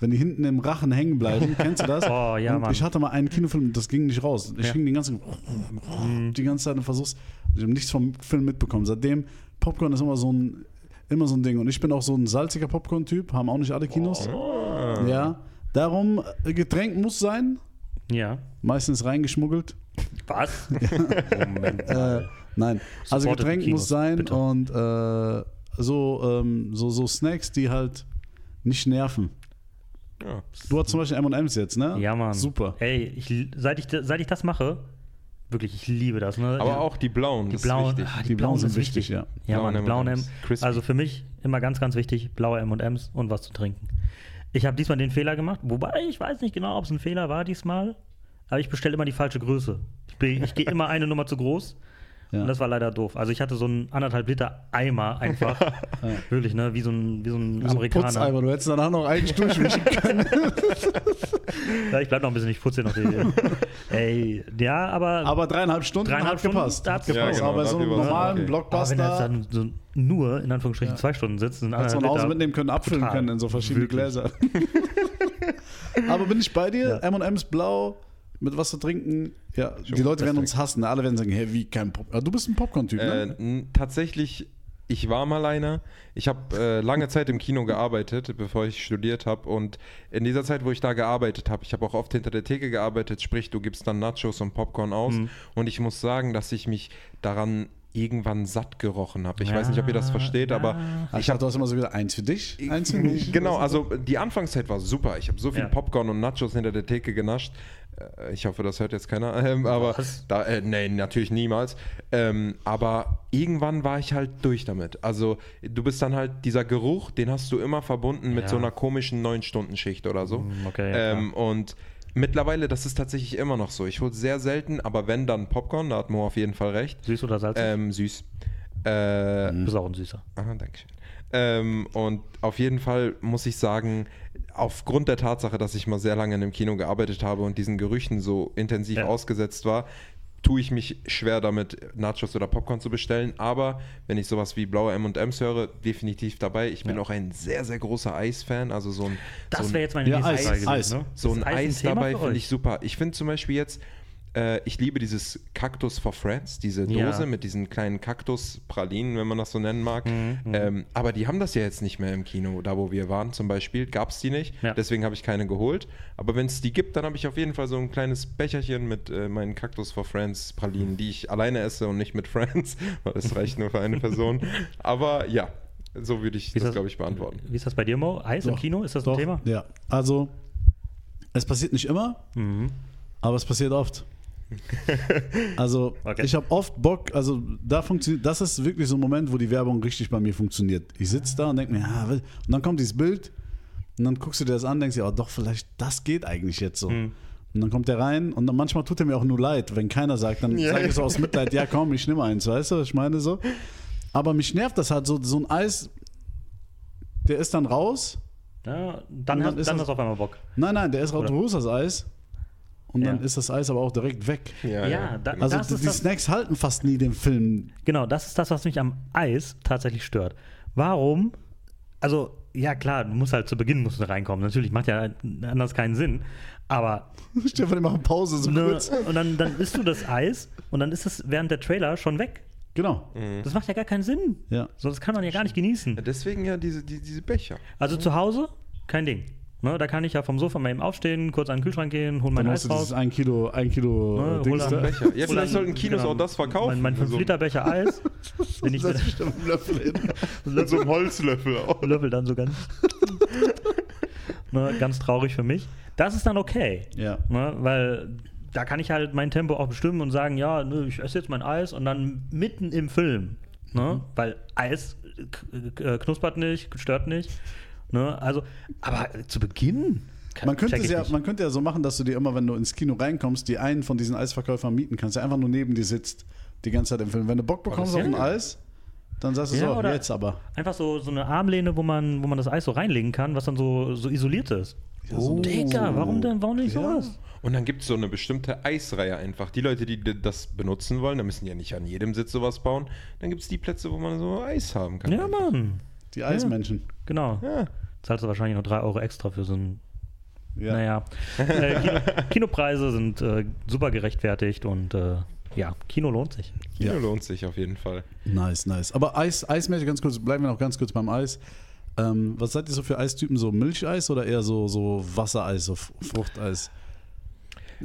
Speaker 1: wenn die hinten im Rachen hängen bleiben, kennst du das?
Speaker 3: Oh, ja,
Speaker 1: und
Speaker 3: Mann.
Speaker 1: ich hatte mal einen Kinofilm, das ging nicht raus. Ich
Speaker 3: Ja.
Speaker 1: hing den ganzen, die ganze Zeit und versuch's, ich habe nichts vom Film mitbekommen. Seitdem, Popcorn ist immer so ein, immer so ein Ding. Und ich bin auch so ein salziger Popcorn-Typ, haben auch nicht alle Kinos.
Speaker 2: Ah.
Speaker 1: Ja, darum, äh, Getränk muss sein,
Speaker 3: Ja.
Speaker 1: meistens reingeschmuggelt.
Speaker 3: Was? Moment.
Speaker 1: Äh, nein, also
Speaker 3: Supportet
Speaker 1: Getränk
Speaker 3: die
Speaker 1: muss
Speaker 3: Kinos,
Speaker 1: sein
Speaker 3: bitte.
Speaker 1: und äh, so, ähm, so, so Snacks, die halt nicht nerven.
Speaker 2: Ja.
Speaker 1: Du hast zum Beispiel M&M's jetzt, ne?
Speaker 3: ja, Mann.
Speaker 1: Super.
Speaker 3: Ey, ich, seit, ich, seit ich das mache, wirklich, ich liebe das. Ne?
Speaker 2: Aber
Speaker 3: Ja.
Speaker 2: auch die blauen.
Speaker 3: Die blauen,
Speaker 2: wichtig.
Speaker 3: ah, die,
Speaker 1: Die
Speaker 3: blauen,
Speaker 1: blauen
Speaker 3: sind wichtig.
Speaker 1: ja.
Speaker 3: Ja,
Speaker 2: Blauen
Speaker 3: Mann, die blauen
Speaker 2: M&Ms,
Speaker 3: M. Also für mich immer ganz, ganz wichtig, blaue M&Ms und was zu trinken. Ich habe diesmal den Fehler gemacht, wobei ich weiß nicht genau, ob es ein Fehler war diesmal, aber ich bestelle immer die falsche Größe. Ich, ich gehe immer eine Nummer zu groß
Speaker 1: Ja.
Speaker 3: und das war leider doof. Also ich hatte so einen anderthalb Liter Eimer einfach, wirklich, ne, wie so ein, wie so ein
Speaker 1: So ein
Speaker 3: Amerikaner.
Speaker 1: Putzeimer, du hättest danach noch eigentlich durchwischen können.
Speaker 3: Ja, ich bleib noch ein bisschen, ich putze noch die. Ey, ja, aber
Speaker 1: Aber dreieinhalb Stunden
Speaker 3: Dreieinhalb
Speaker 1: hat
Speaker 3: Stunden,
Speaker 1: gepasst. Hat gepasst.
Speaker 2: Ja,
Speaker 1: Aber bei
Speaker 2: genau,
Speaker 1: so einem normalen
Speaker 2: okay.
Speaker 3: Aber wenn er
Speaker 1: Blockbuster
Speaker 3: jetzt dann so nur, in Anführungsstrichen, zwei Stunden sitzt, sind
Speaker 1: Hättest du nach Hause mitnehmen können, abfüllen
Speaker 3: Total.
Speaker 1: können in so verschiedene
Speaker 3: Wirklich.
Speaker 1: Gläser. Aber bin ich bei dir?
Speaker 3: Ja.
Speaker 1: M&M's blau, mit was zu trinken. Ja, die Leute werden uns hassen. Alle werden sagen, hey, wie kein Pop. Ah, Du bist ein Popcorn-Typ,
Speaker 2: Äh,
Speaker 1: ne?
Speaker 2: n- tatsächlich, ich war mal einer. Ich habe äh, lange Zeit im Kino gearbeitet, bevor ich studiert habe. Und in dieser Zeit, wo ich da gearbeitet habe, ich habe auch oft hinter der Theke gearbeitet, sprich, du gibst dann Nachos und Popcorn aus.
Speaker 3: Mhm.
Speaker 2: Und ich muss sagen, dass ich mich daran irgendwann satt gerochen habe. Ich
Speaker 3: Ja,
Speaker 2: weiß nicht, ob ihr das versteht, aber
Speaker 1: Ah, Ich habe du hast immer so wieder eins für dich, eins für mich.
Speaker 2: Genau, also die Anfangszeit war super. Ich habe so viel
Speaker 3: Ja.
Speaker 2: Popcorn und Nachos hinter der Theke genascht. Äh, Ich hoffe, das hört jetzt keiner. Ähm, aber da, äh, nee, natürlich niemals. Ähm, aber irgendwann war ich halt durch damit. Also du bist dann halt dieser Geruch, den hast du immer verbunden mit
Speaker 3: Ja.
Speaker 2: so einer komischen 9-Stunden-Schicht oder so.
Speaker 3: Mm, okay, ja,
Speaker 2: ähm, und mittlerweile, das ist tatsächlich immer noch so. Ich hole sehr selten, aber wenn dann Popcorn, da hat Mo auf jeden Fall recht.
Speaker 3: Süß oder salzig?
Speaker 2: Ähm, süß. Äh,
Speaker 3: Du bist auch ein Süßer.
Speaker 2: Aha, danke schön. Ähm, und auf jeden Fall muss ich sagen, aufgrund der Tatsache, dass ich mal sehr lange in einem Kino gearbeitet habe und diesen Gerüchen so intensiv
Speaker 3: Ja.
Speaker 2: ausgesetzt war, tue ich mich schwer damit, Nachos oder Popcorn zu bestellen. Aber wenn ich sowas wie blaue M&M's höre, definitiv dabei. Ich bin
Speaker 1: Ja.
Speaker 2: auch ein sehr, sehr großer Eis-Fan. Also so ein,
Speaker 3: Das
Speaker 2: so
Speaker 3: wäre jetzt meine
Speaker 1: Ja, Eis,
Speaker 3: gewesen.
Speaker 1: Eis.
Speaker 3: Ne?
Speaker 2: so ein Eis,
Speaker 3: Thema
Speaker 2: dabei finde ich super. Ich finde zum Beispiel jetzt, äh, ich liebe dieses Cactus for Friends, diese Dose
Speaker 3: Ja.
Speaker 2: mit diesen kleinen Kaktuspralinen, wenn man das so nennen mag.
Speaker 3: Mhm,
Speaker 2: Ähm, aber die haben das ja jetzt nicht mehr im Kino, da wo wir waren zum Beispiel, gab es die nicht.
Speaker 3: Ja.
Speaker 2: Deswegen habe ich keine geholt. Aber wenn es die gibt, dann habe ich auf jeden Fall so ein kleines Becherchen mit äh, meinen Cactus for Friends Pralinen, die ich alleine esse und nicht mit Friends, weil das reicht nur für eine Person. Aber ja, so würde ich
Speaker 3: Wie
Speaker 2: das, glaube ich, beantworten.
Speaker 3: Wie ist das bei dir, Mo? Eis im
Speaker 1: Doch,
Speaker 3: Kino? Ist das
Speaker 1: Doch,
Speaker 3: ein Thema?
Speaker 1: Ja, also es passiert nicht immer,
Speaker 3: Mhm.
Speaker 1: aber es passiert oft. Also
Speaker 3: Okay.
Speaker 1: ich habe oft Bock, also da funktioniert, das ist wirklich so ein Moment, wo die Werbung richtig bei mir funktioniert. Ich sitze da und denke mir, ja, will- und dann kommt dieses Bild und dann guckst du dir das an, denkst dir, oh, doch, vielleicht, das geht eigentlich jetzt so.
Speaker 3: Mhm.
Speaker 1: Und dann kommt der rein und dann manchmal tut er mir auch nur leid, wenn keiner sagt, dann
Speaker 2: Ja,
Speaker 1: sage ich so aus Mitleid, ja komm, ich nehme eins, weißt du, was ich meine so. Aber mich nervt das halt so, so ein Eis, der ist dann raus.
Speaker 3: Ja, dann,
Speaker 1: dann
Speaker 3: hast,
Speaker 1: ist
Speaker 3: dann
Speaker 1: das-
Speaker 3: hast du auf einmal Bock.
Speaker 1: Nein, nein, der ist raus, du holst das Eis und dann
Speaker 3: Ja.
Speaker 1: ist das Eis aber auch direkt weg.
Speaker 3: Ja, da-
Speaker 2: genau.
Speaker 1: Also
Speaker 3: Das
Speaker 1: die,
Speaker 3: ist
Speaker 1: die
Speaker 3: das-
Speaker 1: Snacks halten fast nie den Film.
Speaker 3: Genau, das ist das, was mich am Eis tatsächlich stört. Warum? Also, ja klar, du musst halt zu Beginn musst du reinkommen. Natürlich macht ja anders keinen Sinn. Aber
Speaker 1: Stefan, die machen Pause so
Speaker 3: ne,
Speaker 1: kurz.
Speaker 3: und dann, dann isst du das Eis und dann ist es während der Trailer schon weg.
Speaker 1: Genau.
Speaker 3: Das macht ja gar keinen Sinn.
Speaker 1: Ja.
Speaker 3: So, das kann man ja gar nicht genießen.
Speaker 2: Deswegen ja diese, die, diese Becher.
Speaker 3: Also zu Hause, kein Ding. Ne, da kann ich ja vom Sofa mal eben aufstehen, kurz an den Kühlschrank gehen, hol mein Eis raus.
Speaker 1: ein Kilo, ein Kilo
Speaker 3: Ne, hol
Speaker 1: Dings da.
Speaker 2: Becher. Ja,
Speaker 3: Hol
Speaker 2: vielleicht sollten Kinos
Speaker 3: genau,
Speaker 2: auch das verkaufen.
Speaker 3: Mein, mein
Speaker 2: So-
Speaker 3: 5-Liter-Becher Eis, den ich
Speaker 1: Das
Speaker 3: mit
Speaker 1: ist bestimmt ein Löffel hin.
Speaker 2: Mit so einem Holzlöffel auch.
Speaker 3: Löffel dann so ganz. ne, ganz traurig für mich. Das ist dann okay.
Speaker 1: Ja.
Speaker 3: Ne, weil da kann ich halt mein Tempo auch bestimmen und sagen, ja, ne, ich esse jetzt mein Eis und dann mitten im Film Ne? Weil Eis knuspert nicht, stört nicht. Ne? Also, aber zu Beginn.
Speaker 1: Man könnte, ja,
Speaker 3: nicht.
Speaker 1: man könnte ja so machen, dass du dir immer, wenn du ins Kino reinkommst, die einen von diesen Eisverkäufern mieten kannst, der einfach nur neben dir sitzt, die ganze Zeit im Film. Wenn du Bock bekommst auf
Speaker 3: ja
Speaker 1: ein. Eis, dann sagst du
Speaker 3: Ja,
Speaker 1: so, jetzt aber.
Speaker 3: Einfach so, so eine Armlehne, wo man, wo man das Eis so reinlegen kann, was dann so, so isoliert ist.
Speaker 1: so-
Speaker 3: Digga, warum denn, warum nicht
Speaker 1: Ja.
Speaker 3: sowas?
Speaker 2: Und dann gibt es so eine bestimmte Eisreihe einfach. Die Leute, die das benutzen wollen, da müssen ja nicht an jedem Sitz sowas bauen. Dann gibt es die Plätze, wo man so Eis haben kann.
Speaker 3: Ja,
Speaker 2: einfach.
Speaker 3: Mann.
Speaker 1: Die Eismenschen.
Speaker 3: Genau.
Speaker 2: Ja.
Speaker 3: Zahlst du wahrscheinlich noch 3 Euro extra für so ein.
Speaker 1: Ja.
Speaker 3: Naja. Äh, Kino, Kinopreise sind äh, super gerechtfertigt und äh, ja, Kino lohnt sich.
Speaker 2: Kino
Speaker 1: Ja.
Speaker 2: lohnt sich auf jeden Fall.
Speaker 1: Nice, nice. Aber Eis, Eismäßig, ganz kurz, bleiben wir noch ganz kurz beim Eis. Ähm, was seid ihr so für Eistypen? So Milcheis oder eher so, so Wassereis, so Fruchteis?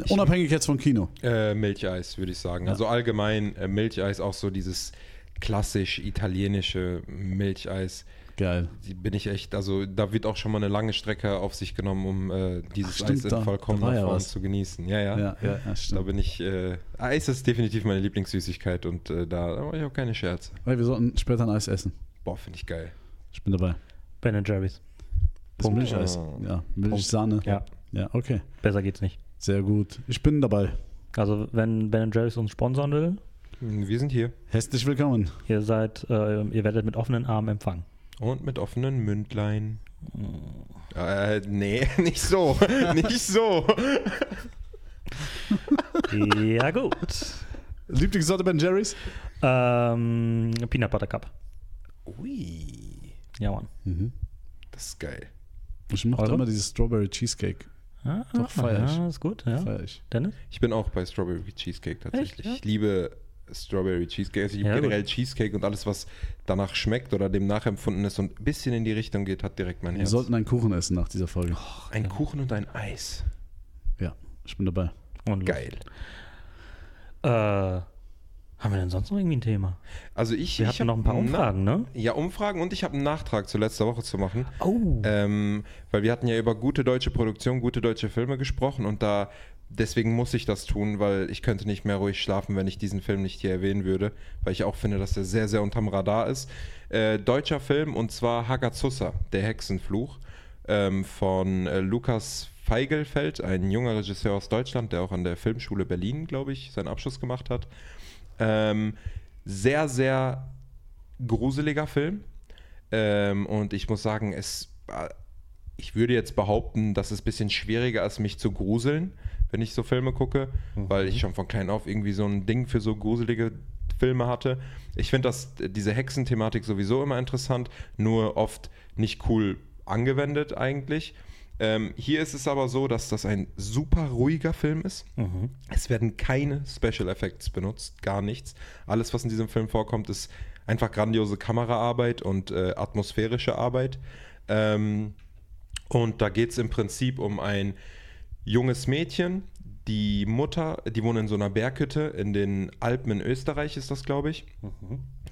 Speaker 1: Unabhängig jetzt vom Kino.
Speaker 2: Äh, Milcheis, würde ich sagen.
Speaker 1: Ja.
Speaker 2: Also allgemein äh, Milcheis, auch so dieses klassisch italienische Milcheis.
Speaker 1: Geil.
Speaker 2: Die bin ich echt, also da wird auch schon mal eine lange Strecke auf sich genommen, um äh, dieses
Speaker 1: Ach, stimmt,
Speaker 2: Eis in vollkommener
Speaker 1: ja
Speaker 2: Form
Speaker 1: was.
Speaker 2: zu genießen. Ja, ja.
Speaker 1: Ja, ja, ja
Speaker 2: Da bin ich, äh, Eis ist definitiv meine Lieblingssüßigkeit und äh, da, da mache ich auch keine Scherze.
Speaker 1: Hey, wir sollten später ein Eis essen.
Speaker 2: Boah, finde ich geil.
Speaker 1: Ich bin dabei.
Speaker 3: Ben Jerry's.
Speaker 1: Das
Speaker 3: Punkt.
Speaker 1: Milcheis.
Speaker 2: Oh.
Speaker 1: Ja, Milchsahne.
Speaker 3: Ja,
Speaker 1: Ja, okay.
Speaker 3: besser geht's nicht.
Speaker 1: Sehr gut. Ich bin dabei.
Speaker 3: Also, wenn Ben Jerry's uns sponsern will,
Speaker 2: Wir sind hier.
Speaker 1: Herzlich willkommen.
Speaker 3: ihr seid, äh, ihr werdet mit offenen Armen empfangen.
Speaker 2: Und mit offenen Mündlein. Äh, nee, nicht so. nicht so.
Speaker 3: ja, gut.
Speaker 1: Lieblingssorte Ben Jerry's?
Speaker 3: Ähm, Peanut Butter Cup.
Speaker 2: Ui.
Speaker 3: Ja, Mann.
Speaker 1: Mhm.
Speaker 2: Das ist geil.
Speaker 1: Ich mochte immer dieses Strawberry Cheesecake.
Speaker 3: Ah,
Speaker 1: Doch, feier ich.
Speaker 3: Ja, ist gut, ja.
Speaker 1: Feier ich.
Speaker 3: Dennis?
Speaker 2: Ich bin auch bei Strawberry Cheesecake tatsächlich.
Speaker 3: Echt, ja?
Speaker 2: Ich liebe Strawberry Cheesecake. Also ich
Speaker 3: Ja, gut.
Speaker 2: generell Cheesecake und alles, was danach schmeckt oder dem nachempfunden ist und ein bisschen in die Richtung geht, hat direkt mein
Speaker 1: Wir
Speaker 2: Herz.
Speaker 1: sollten einen Kuchen essen nach dieser Folge.
Speaker 2: Ein Kuchen und ein Eis.
Speaker 1: Ja, ich bin dabei.
Speaker 3: Und
Speaker 2: Geil.
Speaker 3: Äh, haben wir denn sonst noch irgendwie ein Thema?
Speaker 2: Also ich,
Speaker 3: Wir
Speaker 2: ich
Speaker 3: hatten noch ein paar Umfragen, ne?
Speaker 2: Ja, Umfragen und ich habe einen Nachtrag zu letzter Woche zu machen.
Speaker 3: Oh.
Speaker 2: Ähm, weil wir hatten ja über gute deutsche Produktion, gute deutsche Filme gesprochen und da deswegen muss ich das tun, weil ich könnte nicht mehr ruhig schlafen, wenn ich diesen Film nicht hier erwähnen würde, weil ich auch finde, dass er sehr, sehr unterm Radar ist. Äh, deutscher Film und zwar Hagazusa, der Hexenfluch ähm, von äh, Lukas Feigelfeld, ein junger Regisseur aus Deutschland, der auch an der Filmschule Berlin, glaube ich, seinen Abschluss gemacht hat. Ähm, sehr, sehr gruseliger Film. Ähm, und ich muss sagen, es, äh, ich würde jetzt behaupten, dass es ein bisschen schwieriger ist, mich zu gruseln, wenn ich so Filme gucke, weil ich schon von klein auf irgendwie so ein Ding für so gruselige Filme hatte. Ich finde das diese Hexenthematik sowieso immer interessant, nur oft nicht cool angewendet eigentlich. Ähm, hier ist es aber so, dass das ein super ruhiger Film ist.
Speaker 3: Mhm.
Speaker 2: Es werden keine Special Effects benutzt, gar nichts. Alles, was in diesem Film vorkommt, ist einfach grandiose Kameraarbeit und äh, atmosphärische Arbeit. Ähm, und da geht es im Prinzip um ein junges Mädchen. Die Mutter, die wohnt in so einer Berghütte in den Alpen in Österreich, ist das, glaube ich.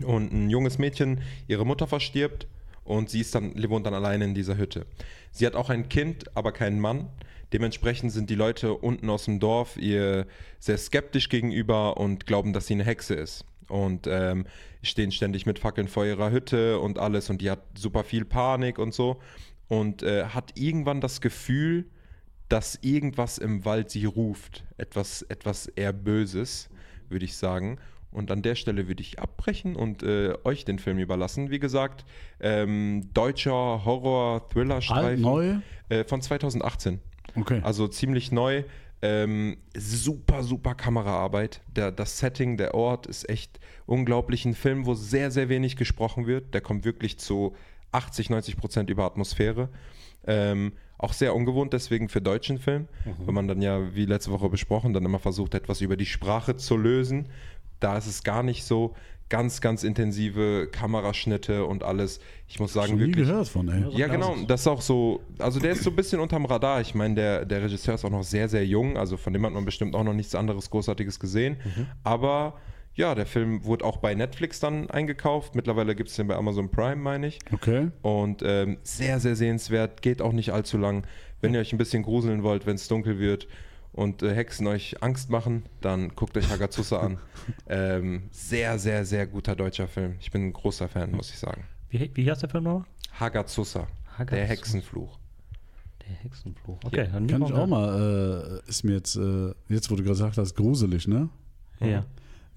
Speaker 2: Und ein junges Mädchen, ihre Mutter verstirbt und sie ist dann, wohnt dann alleine in dieser Hütte. Sie hat auch ein Kind, aber keinen Mann. Dementsprechend sind die Leute unten aus dem Dorf ihr sehr skeptisch gegenüber und glauben, dass sie eine Hexe ist. Und ähm, stehen ständig mit Fackeln vor ihrer Hütte und alles und die hat super viel Panik und so. Und äh, hat irgendwann das Gefühl, dass irgendwas im Wald sie ruft. Etwas, etwas eher Böses, würde ich sagen. Und an der Stelle würde ich abbrechen und äh, euch den Film überlassen. Wie gesagt, ähm, deutscher Horror-Thriller-Streifen
Speaker 1: neu?
Speaker 2: äh, von 2018.
Speaker 1: Okay.
Speaker 2: Also ziemlich neu. Ähm, super, super Kameraarbeit. Der, das Setting, der Ort ist echt unglaublich. Ein Film, wo sehr, sehr wenig gesprochen wird. Der kommt wirklich zu 80, 90 Prozent über Atmosphäre. Ähm, auch sehr ungewohnt deswegen für deutschen Film, wenn man dann ja, wie letzte Woche besprochen, dann immer versucht, etwas über die Sprache zu lösen. Da ist es gar nicht so. Ganz, ganz intensive Kameraschnitte und alles. Ich muss sagen,
Speaker 1: Schon nie
Speaker 2: wirklich.
Speaker 1: gehört von, ey.
Speaker 2: Ja, genau. Das ist auch so. Also, der ist so ein bisschen unterm Radar. Ich meine, der, der Regisseur ist auch noch sehr, sehr jung. Also, von dem hat man bestimmt auch noch nichts anderes Großartiges gesehen. Aber ja, der Film wurde auch bei Netflix dann eingekauft. Mittlerweile gibt es den bei Amazon Prime, meine ich.
Speaker 1: Okay.
Speaker 2: Und ähm, sehr, sehr sehenswert. Geht auch nicht allzu lang. Wenn ihr euch ein bisschen gruseln wollt, wenn es dunkel wird. und äh, Hexen euch Angst machen, dann guckt euch Hagazusa an. Ähm, sehr, sehr, sehr guter deutscher Film. Ich bin ein großer Fan, muss ich sagen.
Speaker 3: Wie, wie heißt der Film nochmal?
Speaker 2: Hagazusa,
Speaker 3: Hagazusa.
Speaker 2: der Hexenfluch.
Speaker 3: Der Hexenfluch. Okay, dann
Speaker 1: Kann ich
Speaker 3: wir
Speaker 1: auch mal, äh, ist mir jetzt, äh, jetzt wo du gerade gesagt hast, gruselig, ne?
Speaker 3: Ja.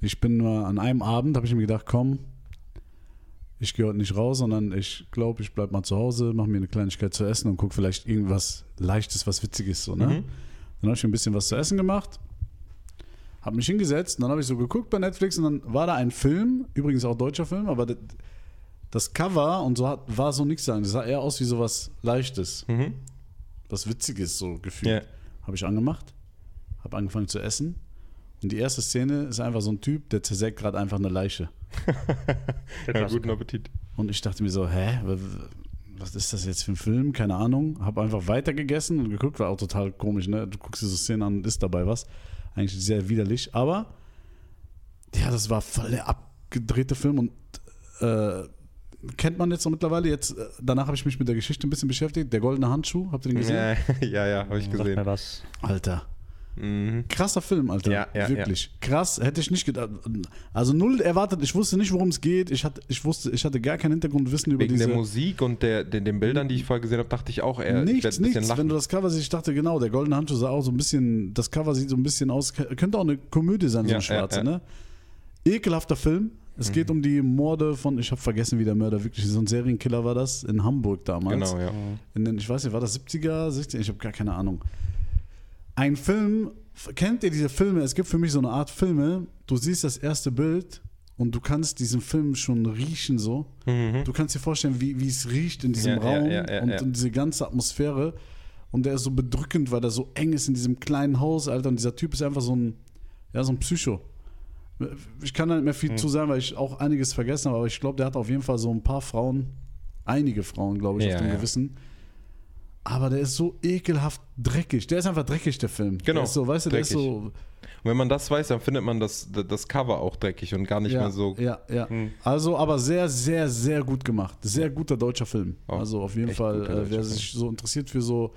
Speaker 1: Ich bin mal an einem Abend, habe ich mir gedacht, komm, ich gehe heute nicht raus, sondern ich glaube, ich bleibe mal zu Hause, mache mir eine Kleinigkeit zu essen und gucke vielleicht irgendwas Leichtes, was Witziges, so, ne?
Speaker 2: Mhm.
Speaker 1: Dann habe ich mir ein bisschen was zu essen gemacht, habe mich hingesetzt und dann habe ich so geguckt bei Netflix und dann war da ein Film, übrigens auch deutscher Film, aber das, das Cover und so hat, war so nichts sagen. Das sah eher aus wie so was Leichtes,
Speaker 2: Mhm.
Speaker 1: was Witziges, so gefühlt.
Speaker 2: Ja.
Speaker 1: Habe ich angemacht, habe angefangen zu essen und die erste Szene ist einfach so ein Typ, der zersägt gerade einfach eine Leiche.
Speaker 3: Der
Speaker 2: Ja, guten Appetit.
Speaker 1: Und ich dachte mir so, hä, was ist das jetzt für ein Film? Keine Ahnung. Habe einfach weiter gegessen und geguckt, war auch total komisch, ne? Du guckst dir so Szenen an und isst dabei was. Eigentlich sehr widerlich, aber ja, das war voll der abgedrehte Film und äh, kennt man jetzt so mittlerweile. Jetzt, äh, danach habe ich mich mit der Geschichte ein bisschen beschäftigt. Der goldene Handschuh, habt ihr den gesehen?
Speaker 2: Ja, ja, ja habe ich gesehen.
Speaker 3: mir was.
Speaker 1: Alter.
Speaker 2: Mhm.
Speaker 1: Krasser Film, Alter.
Speaker 2: Ja, ja,
Speaker 1: Wirklich. Krass, hätte ich nicht gedacht. Also null erwartet, ich wusste nicht, worum es geht. Ich hatte, ich wusste, ich hatte gar kein Hintergrundwissen über
Speaker 2: Wegen
Speaker 1: diese.
Speaker 2: der Musik und der, den, den Bildern, die ich vorher gesehen habe, dachte ich auch, er ich
Speaker 1: nichts, nichts.
Speaker 2: lachen.
Speaker 1: Wenn du das Cover siehst, ich dachte genau, der goldene Handschuh sah auch so ein bisschen, das Cover sieht so ein bisschen aus, könnte auch eine Komödie sein, so
Speaker 2: Ja,
Speaker 1: eine schwarze,
Speaker 2: ja, ja.
Speaker 1: ne? Ekelhafter Film. Es geht um die Morde von, ich habe vergessen, wie der Mörder wirklich, so ein Serienkiller war das, in Hamburg damals.
Speaker 2: Genau, ja.
Speaker 1: Den, ich weiß nicht, war das 70er, 60er? Ich habe gar keine Ahnung. Ein Film, kennt ihr diese Filme? Es gibt für mich so eine Art Filme, du siehst das erste Bild und du kannst diesen Film schon riechen so.
Speaker 2: Mhm.
Speaker 1: Du kannst dir vorstellen, wie, wie es riecht in diesem
Speaker 2: Ja,
Speaker 1: Raum
Speaker 2: ja, ja,
Speaker 1: und in diese ganze Atmosphäre. Und der ist so bedrückend, weil der so eng ist in diesem kleinen Haus, Alter. Und dieser Typ ist einfach so ein, ja, so ein Psycho. Ich kann da nicht mehr viel
Speaker 2: Hm.
Speaker 1: zu sagen, weil ich auch einiges vergessen habe, aber ich glaube, der hat auf jeden Fall so ein paar Frauen, einige Frauen, glaube ich, auf dem. Gewissen. Aber der ist so ekelhaft dreckig. Der ist einfach dreckig, der Film.
Speaker 2: Genau,
Speaker 1: Der ist so, weißt du, der ist
Speaker 2: dreckig.
Speaker 1: so.
Speaker 2: Und wenn man das weiß, dann findet man das, das Cover auch dreckig und gar nicht
Speaker 1: ja,
Speaker 2: mehr so.
Speaker 1: Ja, ja.
Speaker 2: Hm.
Speaker 1: Also, aber sehr, sehr, sehr gut gemacht. Sehr guter deutscher Film.
Speaker 2: Auch
Speaker 1: also auf jeden Fall, äh, wer sich so interessiert für so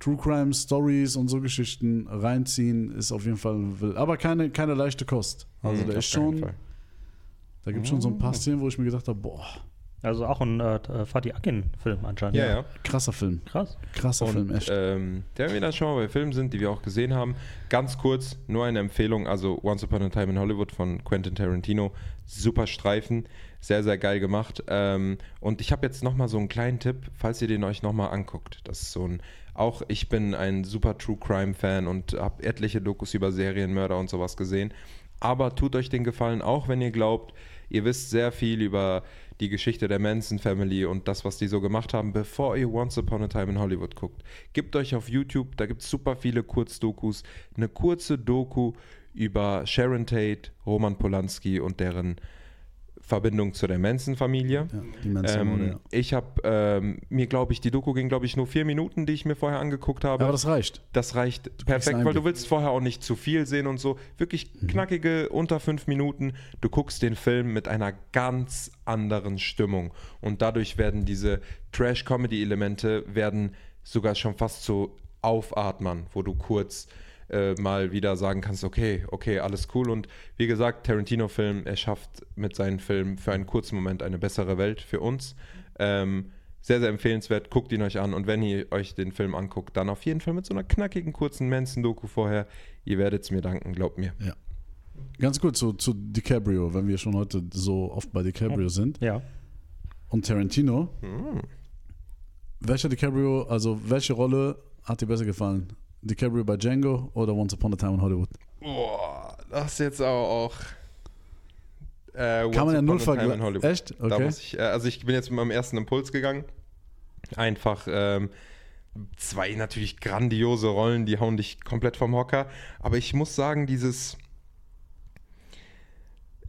Speaker 1: True Crime Stories und so Geschichten reinziehen, ist auf jeden Fall will. Aber keine, keine leichte Kost. Also
Speaker 2: Mhm,
Speaker 1: der ist schon,
Speaker 2: Fall.
Speaker 1: da gibt es schon so ein paar Szenen, wo ich mir gedacht habe, boah,
Speaker 3: Also auch ein äh, Fatih Akin-Film anscheinend.
Speaker 2: Ja, ja.
Speaker 1: krasser Film.
Speaker 3: Krass.
Speaker 1: Krasser Film,
Speaker 2: Und
Speaker 1: echt.
Speaker 2: ähm, der, wenn wir dann schon mal bei Filmen sind, die wir auch gesehen haben, ganz kurz, nur eine Empfehlung, also Once Upon a Time in Hollywood von Quentin Tarantino, super Streifen, sehr, sehr geil gemacht. Ähm, und ich habe jetzt nochmal so einen kleinen Tipp, falls ihr den euch nochmal anguckt. Das ist so ein, auch ich bin ein super True Crime Fan und habe etliche Dokus über Serienmörder und sowas gesehen. Aber tut euch den Gefallen, auch wenn ihr glaubt, ihr wisst sehr viel über die Geschichte der Manson Family und das, was die so gemacht haben, bevor ihr Once Upon a Time in Hollywood guckt. Gebt euch auf YouTube, da gibt es super viele Kurzdokus. Eine kurze Doku über Sharon Tate, Roman Polanski und deren Verbindung zu der Manson-Familie.
Speaker 1: ja, Manson-Morde,
Speaker 2: Ähm,
Speaker 1: ja.
Speaker 2: Ich habe ähm, mir, glaube ich, die Doku ging, glaube ich, nur vier Minuten, die ich mir vorher angeguckt habe.
Speaker 1: Aber das reicht.
Speaker 2: Das reicht
Speaker 1: kriegst
Speaker 2: perfekt, weil du willst vorher auch nicht zu viel sehen und so. Wirklich knackige, unter fünf Minuten. Du guckst den Film mit einer ganz anderen Stimmung. Und dadurch werden diese Trash-Comedy-Elemente werden sogar schon fast so aufatmern, wo du kurz äh, mal wieder sagen kannst, okay, okay, alles cool. Und wie gesagt, Tarantino-Film, er schafft mit seinen Filmen für einen kurzen Moment eine bessere Welt für uns. Ähm, sehr, sehr empfehlenswert. Guckt ihn euch an. Und wenn ihr euch den Film anguckt, dann auf jeden Fall mit so einer knackigen, kurzen Manson-Doku vorher. Ihr werdet es mir danken, glaubt mir.
Speaker 1: Ja. Ganz gut zu, zu DiCaprio, wenn wir schon heute so oft bei DiCaprio sind.
Speaker 3: Ja.
Speaker 1: Und Tarantino.
Speaker 2: Hm.
Speaker 1: Welcher DiCaprio, also welche Rolle hat dir besser gefallen? DiCaprio bei Django oder Once Upon a Time in Hollywood?
Speaker 2: Boah, das ist jetzt auch. auch äh,
Speaker 1: Kann man ja null vergleichen. Echt? Okay.
Speaker 2: ich, äh, also ich bin jetzt mit meinem ersten Impuls gegangen. Einfach ähm, zwei natürlich grandiose Rollen, die hauen dich komplett vom Hocker. Aber ich muss sagen, dieses.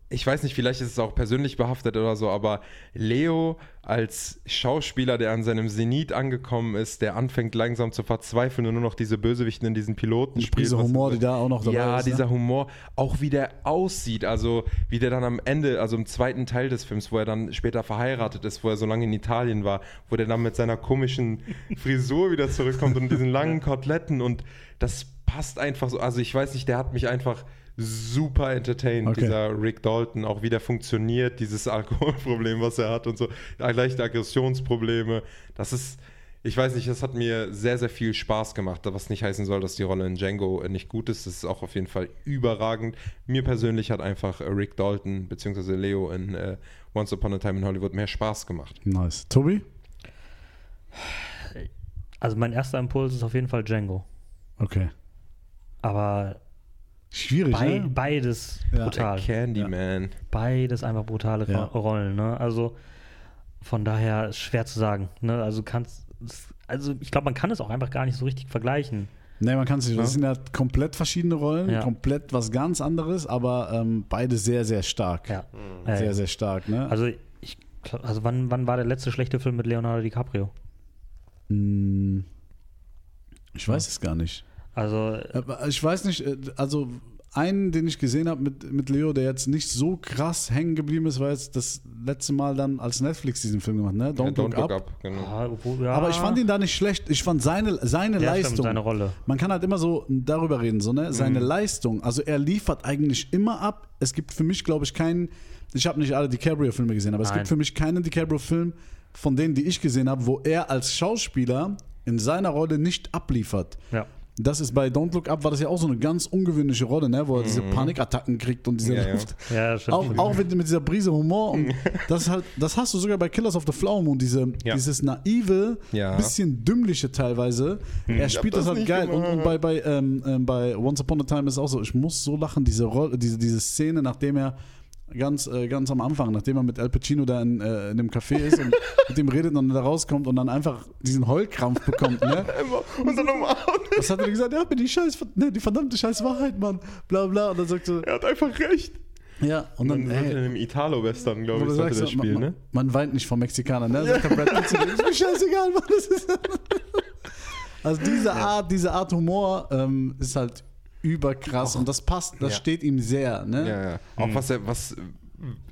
Speaker 2: Ich weiß nicht, vielleicht ist es auch persönlich behaftet oder so, aber Leo als Schauspieler, der an seinem Zenit angekommen ist, der anfängt langsam zu verzweifeln und nur noch diese Bösewichten in diesen Piloten
Speaker 1: Die Prise
Speaker 2: was-
Speaker 1: Humor, die da auch noch dabei
Speaker 2: ja,
Speaker 1: ist. ne?
Speaker 2: dieser Humor, auch wie der aussieht, also wie der dann am Ende, also im zweiten Teil des Films, wo er dann später verheiratet ist, wo er so lange in Italien war, wo der dann mit seiner komischen Frisur wieder zurückkommt und diesen langen Koteletten und das passt einfach so. Also ich weiß nicht, der hat mich einfach super entertained,
Speaker 1: Okay.
Speaker 2: dieser Rick Dalton, auch wie der funktioniert, dieses Alkoholproblem, was er hat und so, leichte Aggressionsprobleme. Das ist, ich weiß nicht, das hat mir sehr, sehr viel Spaß gemacht, was nicht heißen soll, dass die Rolle in Django äh, nicht gut ist. Das ist auch auf jeden Fall überragend. Mir persönlich hat einfach äh, Rick Dalton bzw. Leo in äh, Once Upon a Time in Hollywood mehr Spaß gemacht.
Speaker 1: Nice. Tobi?
Speaker 3: Also mein erster Impuls ist auf jeden Fall Django.
Speaker 1: Okay.
Speaker 3: Aber
Speaker 1: Schwierig,
Speaker 3: bei,
Speaker 1: ne?
Speaker 3: beides
Speaker 1: Ja.
Speaker 3: brutal.
Speaker 2: Candyman.
Speaker 3: Beides einfach brutale
Speaker 1: Ja.
Speaker 3: Ro- Rollen. Ne? Also von daher ist schwer zu sagen. Ne? Also kannst also ich glaube, man kann es auch einfach gar nicht so richtig vergleichen.
Speaker 1: Nee, man kann es nicht. Das
Speaker 3: Ja.
Speaker 1: sind ja komplett verschiedene Rollen,
Speaker 3: Ja.
Speaker 1: komplett was ganz anderes, aber ähm, beide sehr, sehr stark.
Speaker 3: Ja.
Speaker 1: Sehr,
Speaker 3: Äh,
Speaker 1: sehr stark, ne?
Speaker 3: Also ich also wann, wann war der letzte schlechte Film mit Leonardo DiCaprio?
Speaker 1: Hm, ich weiß es gar nicht.
Speaker 3: Also
Speaker 1: Ich weiß nicht, äh, also einen, den ich gesehen habe mit, mit Leo, der jetzt nicht so krass hängen geblieben ist, war jetzt das letzte Mal dann, als Netflix diesen Film gemacht, ne? Don't,
Speaker 2: Ja,
Speaker 1: Look, Up.
Speaker 2: genau.
Speaker 3: ja, obwohl- ja,
Speaker 1: Aber ich fand ihn da nicht schlecht. Ich fand seine, seine
Speaker 3: ja, stimmt,
Speaker 1: Leistung.
Speaker 3: seine Rolle.
Speaker 1: Man kann halt immer so darüber reden, so, ne? Seine
Speaker 2: Mhm.
Speaker 1: Leistung. Also er liefert eigentlich immer ab. Es gibt für mich, glaube ich, keinen. Ich habe nicht alle DiCaprio-Filme gesehen, aber es
Speaker 3: Nein.
Speaker 1: gibt für mich keinen DiCaprio-Film von denen, die ich gesehen habe, wo er als Schauspieler in seiner Rolle nicht abliefert.
Speaker 3: Ja.
Speaker 1: Das ist bei Don't Look Up war das ja auch so eine ganz ungewöhnliche Rolle, ne? wo er diese Panikattacken kriegt und diese
Speaker 2: Mhm. Ja, ja.
Speaker 1: Luft.
Speaker 3: Ja, stimmt.
Speaker 1: Auch, auch mit, mit dieser Prise Humor. Und das, halt, das hast du sogar bei Killers of the Flower Moon, diese,
Speaker 2: Ja.
Speaker 1: dieses naive,
Speaker 2: Ja.
Speaker 1: bisschen dümmliche teilweise. Er spielt das,
Speaker 2: das
Speaker 1: halt geil. Und,
Speaker 2: gemacht.
Speaker 1: und bei, bei, ähm, ähm, bei Once Upon a Time ist es auch so, ich muss so lachen, diese, Rolle, diese, diese Szene, nachdem er ganz, äh, ganz am Anfang, nachdem er mit Al Pacino da in, äh, in dem Café ist und mit dem redet und dann da rauskommt und dann einfach diesen Heulkrampf bekommt. Ne?
Speaker 2: Und dann umarmt.
Speaker 1: Was hat er gesagt? Ja, aber die scheiß, ne, die verdammte scheiß Wahrheit, Mann. Bla bla. Und dann sagt er,
Speaker 2: Er hat einfach recht.
Speaker 1: ja, und dann,
Speaker 2: Und dann
Speaker 1: ey,
Speaker 2: in einem Italo-Western, glaube ich, sollte das Spiel,
Speaker 1: man,
Speaker 2: ne?
Speaker 1: man weint nicht vom Mexikaner, ne? Sagt der Brad Pitt zu ist mir scheißegal, Mann. Das ist also diese Art, diese Art Humor ähm, ist halt überkrass und das passt, das
Speaker 2: Ja.
Speaker 1: steht ihm sehr, ne?
Speaker 2: Ja, ja. Auch was er, was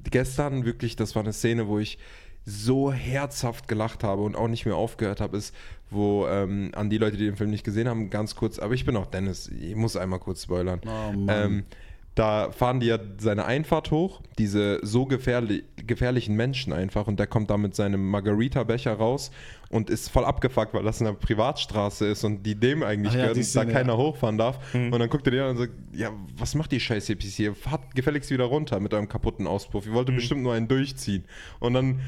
Speaker 2: gestern wirklich, das war eine Szene, wo ich so herzhaft gelacht habe und auch nicht mehr aufgehört habe, ist, wo ähm, an die Leute, die den Film nicht gesehen haben, ganz kurz, aber ich bin auch Dennis, ich muss einmal kurz spoilern.
Speaker 1: Oh, Mann.
Speaker 2: ähm, da fahren die ja seine Einfahrt hoch, diese so gefährli gefährlichen Menschen einfach, und der kommt da mit seinem Margarita-Becher raus und ist voll abgefuckt, weil das eine Privatstraße ist und die dem eigentlich
Speaker 1: Ach ja,
Speaker 2: gehört
Speaker 1: die
Speaker 2: und da keiner
Speaker 1: ja.
Speaker 2: hochfahren darf. Und dann guckt er dir an und sagt, ja, was macht die scheiß Hippies hier? Fahrt gefälligst wieder runter mit eurem kaputten Auspuff. Ihr wolltet bestimmt nur einen durchziehen. Und dann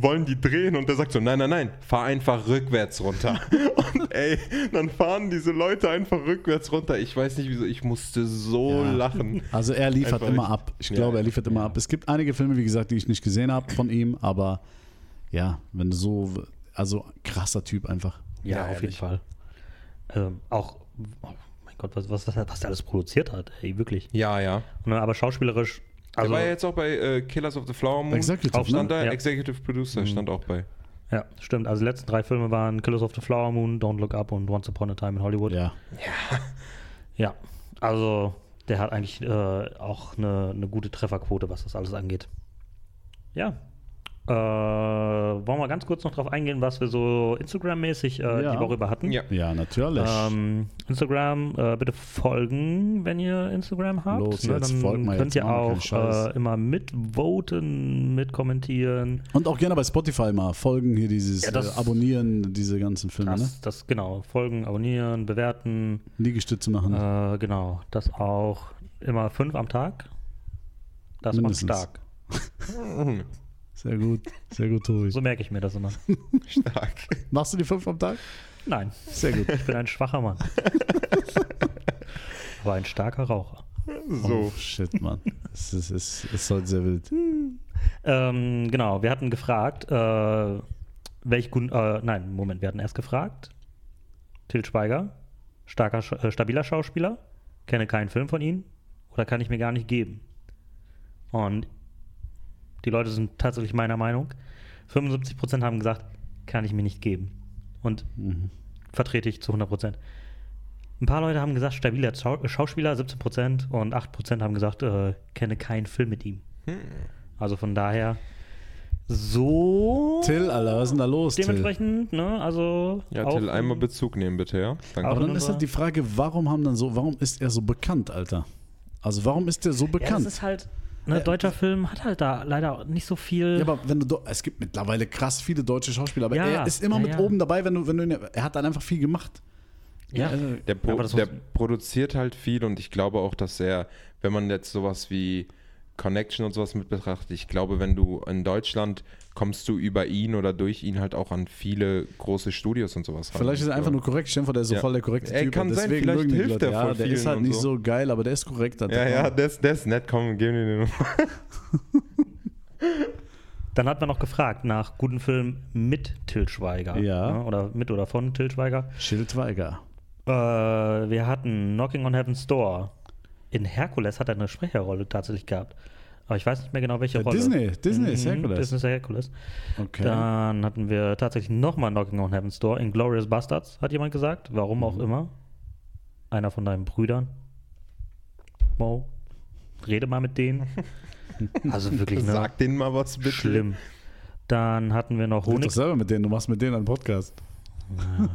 Speaker 2: wollen die drehen und der sagt so, nein, nein, nein, fahr einfach rückwärts runter. und ey, dann fahren diese Leute einfach rückwärts runter. Ich weiß nicht wieso, ich musste so
Speaker 1: Ja.
Speaker 2: lachen.
Speaker 1: Also er liefert
Speaker 2: Einfach
Speaker 1: immer ab. Ich
Speaker 2: Ja,
Speaker 1: glaube, er
Speaker 2: ja.
Speaker 1: liefert immer ab. Es gibt einige Filme, wie gesagt, die ich nicht gesehen habe von ihm, aber ja, wenn du so, also krasser Typ einfach.
Speaker 3: Ja,
Speaker 2: Ja,
Speaker 3: auf jeden. Fall. Ähm, auch, oh mein Gott, was, was, was, was der alles produziert hat, ey, wirklich.
Speaker 2: Ja, ja.
Speaker 3: Ne, aber schauspielerisch, also,
Speaker 2: er war ja jetzt auch bei äh, Killers of the Flower Moon.
Speaker 1: Executive,
Speaker 2: Auch stand
Speaker 1: ne?
Speaker 2: da,
Speaker 3: Ja.
Speaker 2: Executive Producer stand auch bei.
Speaker 3: ja, stimmt. Also die letzten drei Filme waren Killers of the Flower Moon, Don't Look Up und Once Upon a Time in Hollywood.
Speaker 1: Ja.
Speaker 3: Ja, also der hat eigentlich äh, auch eine, eine gute Trefferquote, was das alles angeht. Ja. Äh, wollen wir ganz kurz noch drauf eingehen, was wir so Instagram-mäßig äh,
Speaker 1: Ja.
Speaker 3: die Woche über hatten?
Speaker 2: Ja.
Speaker 1: Ja, natürlich.
Speaker 3: Ähm, Instagram, äh, bitte folgen, wenn ihr Instagram habt.
Speaker 1: Los,
Speaker 3: Ne,
Speaker 1: jetzt
Speaker 3: dann
Speaker 1: mal,
Speaker 3: könnt
Speaker 1: jetzt
Speaker 3: ihr auch äh, immer mitvoten, mitkommentieren.
Speaker 1: Und auch gerne bei Spotify mal folgen, hier dieses
Speaker 3: Ja, das-
Speaker 1: äh, Abonnieren, diese ganzen Filme, ne?
Speaker 3: Das, das genau, folgen, abonnieren, bewerten.
Speaker 1: Liegestütze machen.
Speaker 3: Äh, genau, das auch immer fünf am Tag. Das macht
Speaker 1: Mindestens.
Speaker 3: stark.
Speaker 1: Sehr gut, sehr gut, Tobi.
Speaker 3: So merke ich mir das immer.
Speaker 2: Stark.
Speaker 1: Machst du die fünf am Tag?
Speaker 3: Nein,
Speaker 1: Sehr gut.
Speaker 3: ich bin ein schwacher Mann. Aber ein starker Raucher.
Speaker 2: So.
Speaker 1: Oh, shit, Mann. Es ist, es ist heute sehr wild.
Speaker 3: Ähm, genau, wir hatten gefragt, äh, welch guten, äh, nein, Moment, wir hatten erst gefragt, Til Schweiger, starker, äh, stabiler Schauspieler, kenne keinen Film von ihm oder kann ich mir gar nicht geben. Und die Leute sind tatsächlich meiner Meinung. 75% haben gesagt, kann ich mir nicht geben. Und vertrete ich zu 100%. Ein paar Leute haben gesagt, stabiler Schau Schauspieler, 17%, und 8% haben gesagt, äh, kenne keinen Film mit ihm. Also von daher so
Speaker 1: Till, Alter, was ist denn da los? Till?
Speaker 3: dementsprechend, ne, also
Speaker 2: Ja,
Speaker 3: auch-
Speaker 2: Till, einmal Bezug nehmen, bitte, ja? Danke.
Speaker 1: Aber dann ist halt die Frage, warum haben dann so, warum ist er so bekannt, Alter? Also warum ist der so
Speaker 3: ja, das
Speaker 1: bekannt?
Speaker 3: ist halt, ne, deutscher Film hat halt da leider nicht so viel.
Speaker 1: Ja, aber wenn du es gibt mittlerweile krass viele deutsche Schauspieler, aber
Speaker 3: Ja,
Speaker 1: er ist immer
Speaker 3: ja,
Speaker 1: mit
Speaker 3: ja.
Speaker 1: oben dabei, wenn du, wenn du er hat dann einfach viel gemacht.
Speaker 3: ja.
Speaker 1: Also,
Speaker 2: Der, Pro der produziert halt viel und ich glaube auch, dass er, wenn man jetzt sowas wie Connection und sowas mit betrachtet, ich glaube, wenn du in Deutschland kommst du über ihn oder durch ihn halt auch an viele große Studios und sowas ran.
Speaker 1: Vielleicht ist er einfach nur korrekt. Vor, der ist so
Speaker 2: Ja.
Speaker 1: voll der korrekte
Speaker 2: Ey,
Speaker 1: Typ.
Speaker 2: kann sein,
Speaker 1: deswegen
Speaker 2: vielleicht hilft
Speaker 1: Leute.
Speaker 2: er
Speaker 1: Ja, der ist halt nicht
Speaker 2: so.
Speaker 1: so geil, aber der ist korrekt.
Speaker 2: Ja, ja, der ist, der ist nett, komm, gib mir den Nummer.
Speaker 3: Dann hat man noch gefragt nach guten Filmen mit Til Schweiger.
Speaker 1: Ja.
Speaker 3: Ne, oder mit oder von Til Schweiger.
Speaker 1: Schildweiger.
Speaker 3: Äh, wir hatten Knocking on Heaven's Door. In Herkules hat er eine Sprecherrolle tatsächlich gehabt. Aber ich weiß nicht mehr genau, welche
Speaker 1: Ja,
Speaker 3: Rolle.
Speaker 1: Disney. Disney ist
Speaker 3: Mhm,
Speaker 1: Herkules.
Speaker 3: Disney ist Herkules.
Speaker 1: Okay.
Speaker 3: Dann hatten wir tatsächlich nochmal Knocking on Heaven's Door. In Glorious Bastards, hat jemand gesagt. Warum
Speaker 1: Mhm.
Speaker 3: auch immer. Einer von deinen Brüdern. Mo. Rede mal mit denen. Also wirklich, ne?
Speaker 2: Sag denen mal was bitte.
Speaker 3: Schlimm. Dann hatten wir noch Honig.
Speaker 1: doch selber mit denen, du machst mit denen einen Podcast.
Speaker 3: Ja,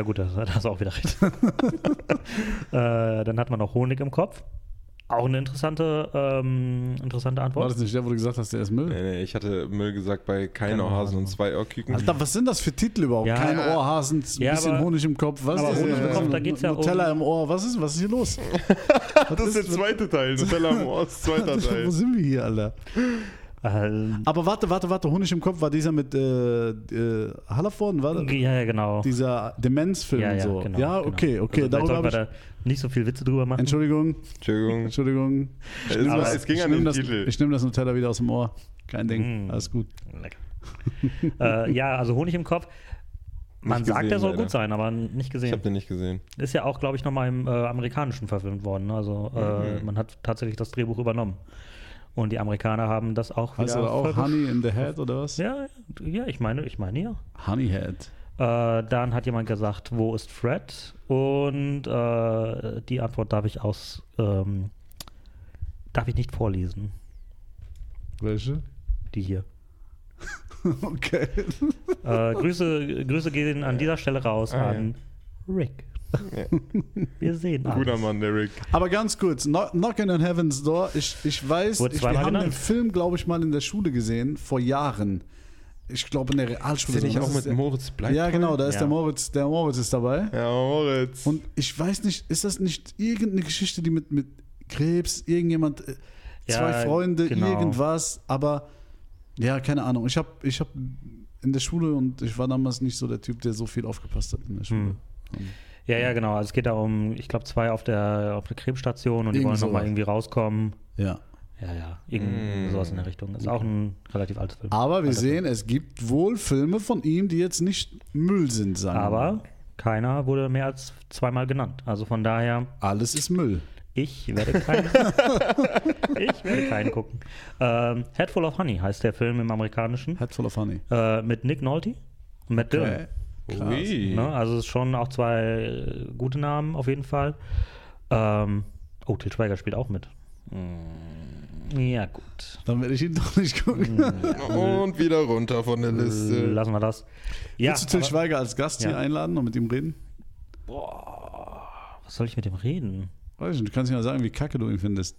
Speaker 3: gut, das das hast du auch wieder recht. äh, dann hat man noch Honig im Kopf. Auch eine interessante, ähm, interessante
Speaker 1: War
Speaker 3: Antwort.
Speaker 1: das nicht der, wo du gesagt hast, der ist Müll?
Speaker 2: Nee, nee, ich hatte Müll gesagt bei kein Ohrhasen und zwei Ohrküken.
Speaker 1: Alter, was sind das für Titel überhaupt?
Speaker 3: Ja.
Speaker 1: Kein Ohrhasen, ein
Speaker 3: Ja,
Speaker 1: bisschen
Speaker 3: aber-
Speaker 1: Honig im Kopf. Was
Speaker 3: aber
Speaker 1: ist das?
Speaker 3: Honig
Speaker 2: im Kopf,
Speaker 3: da geht's ja um-
Speaker 1: Nutella im Ohr. Was ist, was ist hier los?
Speaker 2: das ist der zweite Teil. Nutella am Ohr ist zweiter
Speaker 1: Wo sind wir hier, Alter?
Speaker 3: Äh,
Speaker 1: Aber warte, warte, warte. Honig im Kopf war dieser mit äh, äh, Hallervorden, war das?
Speaker 3: ja, ja, genau.
Speaker 1: Dieser Demenzfilm
Speaker 3: ja,
Speaker 1: und
Speaker 3: ja,
Speaker 1: so.
Speaker 3: genau,
Speaker 1: ja,
Speaker 3: genau.
Speaker 1: okay, okay.
Speaker 3: Also,
Speaker 1: darüber habe
Speaker 3: wir
Speaker 1: ich,
Speaker 3: da nicht so viel Witze drüber machen.
Speaker 1: Entschuldigung,
Speaker 2: Entschuldigung.
Speaker 1: Entschuldigung. Nehme
Speaker 2: war-
Speaker 1: das-
Speaker 2: es ging
Speaker 1: ich
Speaker 2: an
Speaker 1: nehme
Speaker 2: den
Speaker 1: das,
Speaker 2: Titel.
Speaker 1: Ich nehme das Nutella wieder aus dem Ohr. Kein Ding,
Speaker 3: Mm.
Speaker 1: alles gut.
Speaker 3: Lecker. äh, ja, also Honig im Kopf. Man
Speaker 2: Nicht
Speaker 3: sagt,
Speaker 2: gesehen,
Speaker 3: er soll
Speaker 2: leider.
Speaker 3: gut sein, aber nicht
Speaker 2: Ich
Speaker 3: gesehen.
Speaker 2: habe den nicht gesehen.
Speaker 3: Ist ja auch, glaube ich, nochmal im äh, amerikanischen verfilmt worden. ne? Also äh,
Speaker 2: Mhm.
Speaker 3: man hat tatsächlich das Drehbuch übernommen. Und die Amerikaner haben das auch wieder
Speaker 1: er auch Honey in the Head oder was?
Speaker 3: Ja, ja, ich meine, ich meine ja.
Speaker 1: Honeyhead.
Speaker 3: Äh, dann hat jemand gesagt, wo ist Fred? Und äh, die Antwort darf ich aus, ähm, darf ich nicht vorlesen.
Speaker 1: Welche?
Speaker 3: Die hier.
Speaker 1: Okay.
Speaker 3: Äh, Grüße, Grüße gehen an dieser Stelle raus
Speaker 2: Ah,
Speaker 3: an Rick.
Speaker 2: Ja.
Speaker 3: Wir sehen alles.
Speaker 2: Guter Mann, der Rick.
Speaker 1: Aber ganz kurz, Kno- Knockin' on Heaven's Door, ich, ich weiß,
Speaker 3: Wurde
Speaker 1: ich, wir haben den
Speaker 3: genannt.
Speaker 1: Film, glaube ich, mal in der Schule gesehen, vor Jahren. Ich glaube in der Realschule.
Speaker 2: Ist der nicht
Speaker 1: sogar.
Speaker 2: auch mit Moritz Bleib?
Speaker 1: Ja, genau, da ist
Speaker 3: Ja.
Speaker 1: der Moritz, der Moritz ist dabei.
Speaker 2: Ja, Moritz.
Speaker 1: Und ich weiß nicht, ist das nicht irgendeine Geschichte, die mit, mit Krebs, irgendjemand, äh,
Speaker 3: Ja,
Speaker 1: zwei Freunde,
Speaker 3: genau.
Speaker 1: irgendwas, aber ja, keine Ahnung. Ich habe ich hab in der Schule und ich war damals nicht so der Typ, der so viel aufgepasst hat in der Schule.
Speaker 3: Hm. Ja, ja, genau. Also es geht da um, ich glaube, zwei auf der, auf der Krebsstation und die wollen nochmal irgendwie rauskommen.
Speaker 1: Ja.
Speaker 3: Ja, ja. Irgend
Speaker 2: Mm.
Speaker 3: sowas in der Richtung. Ist auch ein relativ altes Film.
Speaker 1: Aber wir
Speaker 3: Alter
Speaker 1: sehen, es gibt wohl Filme von ihm, die jetzt nicht Müll sind, sagen.
Speaker 3: Aber keiner wurde mehr als zweimal genannt. Also von daher,
Speaker 1: Alles ist Müll.
Speaker 3: ich werde keinen, ich werde keinen gucken. Ähm, Headful of Honey heißt der Film im amerikanischen.
Speaker 1: Head full of honey.
Speaker 3: Äh, mit Nick Nolte und Matt Dillon.
Speaker 1: Okay. Krass.
Speaker 2: Ui.
Speaker 3: Ne? Also es ist schon auch zwei äh, gute Namen auf jeden Fall. Ähm, oh, Til Schweiger spielt auch mit. Mm, Ja, gut.
Speaker 1: Dann werde ich ihn doch nicht gucken.
Speaker 2: Und wieder runter von der Liste.
Speaker 3: Lassen wir das. Ja,
Speaker 1: Willst du Til
Speaker 3: aber-
Speaker 1: Schweiger als Gast hier
Speaker 3: Ja.
Speaker 1: einladen und mit ihm reden?
Speaker 3: was soll ich mit dem reden?
Speaker 1: Weiß ich nicht, du kannst ihm ja sagen, wie kacke du ihn findest.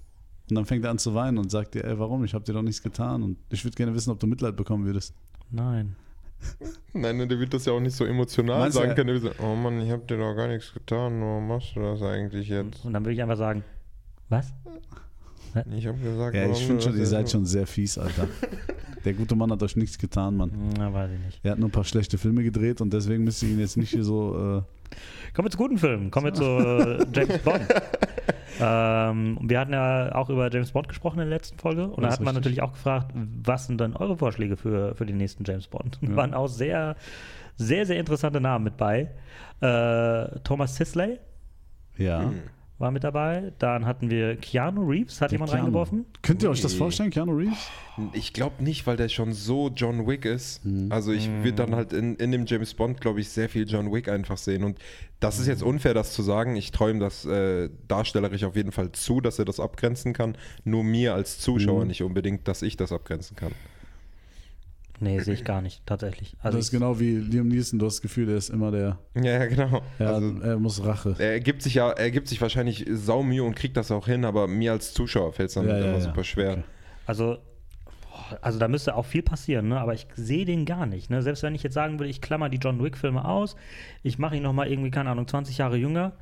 Speaker 1: Und dann fängt er an zu weinen und sagt dir, ey, warum? Ich habe dir doch nichts getan. Und ich würde gerne wissen, ob du Mitleid bekommen würdest.
Speaker 3: Nein.
Speaker 2: Nein, der wird das ja auch nicht so emotional
Speaker 1: Meinst
Speaker 2: sagen
Speaker 1: er-
Speaker 2: können. Der wird so, oh Mann, ich hab dir doch gar nichts getan. Warum machst du das eigentlich jetzt?
Speaker 3: Und dann würde ich einfach sagen, was?
Speaker 2: Ich habe gesagt,
Speaker 1: Ja,
Speaker 2: warum
Speaker 1: ich finde schon, ihr seid schon sehr fies, Alter. Der gute Mann hat euch nichts getan, Mann.
Speaker 3: Na, weiß ich nicht.
Speaker 1: Er hat nur ein paar schlechte Filme gedreht und deswegen müsst ihr ihn jetzt nicht hier so. Äh,
Speaker 3: Kommen wir zu guten Filmen. Kommen wir zu äh, James Bond. ähm, wir hatten ja auch über James Bond gesprochen in der letzten Folge. Und da hat man
Speaker 1: richtig.
Speaker 3: natürlich auch gefragt, was sind dann eure Vorschläge für, für den nächsten James Bond?
Speaker 1: Ja.
Speaker 3: waren auch sehr, sehr, sehr interessante Namen mit bei. Äh, Thomas Sisley
Speaker 1: ja.
Speaker 2: Hm.
Speaker 3: War mit dabei. Dann hatten wir Keanu Reeves, hat
Speaker 1: Der
Speaker 3: jemand
Speaker 1: Keanu.
Speaker 3: reingeworfen.
Speaker 1: Könnt ihr euch das vorstellen, Keanu Reeves?
Speaker 2: Ich glaube nicht, weil der schon so John Wick ist.
Speaker 1: Mhm.
Speaker 2: Also ich würde dann halt in, in dem James Bond, glaube ich, sehr viel John Wick einfach sehen. Und das ist jetzt unfair, das zu sagen. Ich träume das äh, darstellerisch auf jeden Fall zu, dass er das abgrenzen kann. Nur mir als Zuschauer
Speaker 1: Mhm.
Speaker 2: nicht unbedingt, dass ich das abgrenzen kann.
Speaker 3: Nee, sehe ich gar nicht, tatsächlich. Also
Speaker 1: das ist genau wie Liam Neeson, du hast das Gefühl, der ist immer der,
Speaker 2: Ja, ja, genau.
Speaker 1: ja,
Speaker 2: also,
Speaker 1: er muss Rache.
Speaker 2: er gibt sich ja, er gibt sich wahrscheinlich saumühe und kriegt das auch hin, aber mir als Zuschauer fällt es dann
Speaker 1: Ja, ja,
Speaker 2: immer
Speaker 1: ja.
Speaker 2: super schwer.
Speaker 1: Okay.
Speaker 3: also, also da müsste auch viel passieren, ne? aber ich sehe den gar nicht. Ne? Selbst wenn ich jetzt sagen würde, ich klammer die John Wick-Filme aus, ich mache ihn nochmal irgendwie, keine Ahnung, 20 Jahre jünger,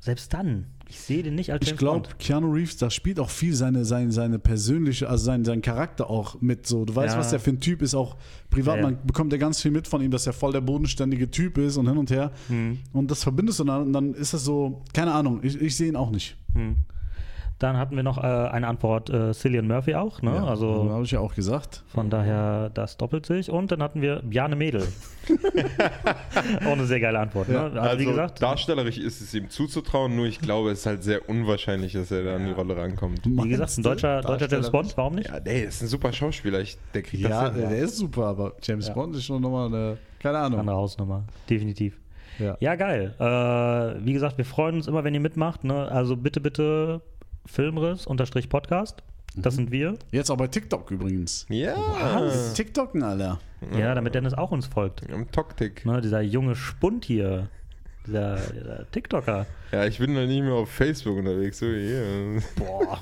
Speaker 3: selbst dann, ich sehe den nicht als
Speaker 1: Ich
Speaker 3: James
Speaker 1: glaube,
Speaker 3: Bond.
Speaker 1: Keanu Reeves, da spielt auch viel seine, seine, seine persönliche, also sein, sein Charakter auch mit so. Du weißt,
Speaker 3: Ja.
Speaker 1: was der für ein Typ ist, auch privat.
Speaker 3: Ja, ja.
Speaker 1: Man bekommt ja ganz viel mit von ihm, dass er voll der bodenständige Typ ist und hin und her.
Speaker 3: Hm.
Speaker 1: Und das verbindest du dann, und dann ist das so, keine Ahnung, ich, ich sehe ihn auch nicht.
Speaker 3: Hm. Dann hatten wir noch äh, eine Antwort, äh, Cillian Murphy auch, ne? also
Speaker 1: habe ich ja auch gesagt.
Speaker 3: Von daher, das doppelt sich. Und dann hatten wir Bjarne Mädel. Auch eine sehr geile Antwort. Ne?
Speaker 1: Ja,
Speaker 3: Also,
Speaker 2: Also
Speaker 3: wie gesagt,
Speaker 2: darstellerisch ist es ihm zuzutrauen, nur ich glaube, es ist halt sehr unwahrscheinlich, dass er da an die Rolle rankommt.
Speaker 3: wie gesagt, ein deutscher, deutscher James Bond, warum nicht?
Speaker 2: Ja, nee, ist ein super Schauspieler. Ich, der kriegt
Speaker 1: Ja,
Speaker 2: das hin.
Speaker 1: der ist super, aber James
Speaker 3: Ja.
Speaker 1: Bond ist schon nochmal eine, keine Ahnung.
Speaker 3: Andere Hausnummer, definitiv.
Speaker 1: Ja.
Speaker 3: Ja, geil. Äh, wie gesagt, wir freuen uns immer, wenn ihr mitmacht. Ne? Also bitte, bitte Filmriss-Podcast. Das
Speaker 1: Mhm.
Speaker 3: sind wir.
Speaker 1: Jetzt auch bei TikTok übrigens.
Speaker 2: Ja,
Speaker 1: TikToken, Alter.
Speaker 3: Ja, damit Dennis auch uns folgt.
Speaker 2: am Toktik.
Speaker 3: Ne? Dieser junge Spund hier. Dieser, dieser TikToker.
Speaker 2: Ja, ich bin halt nicht mehr auf Facebook unterwegs. So, yeah.
Speaker 3: Boah.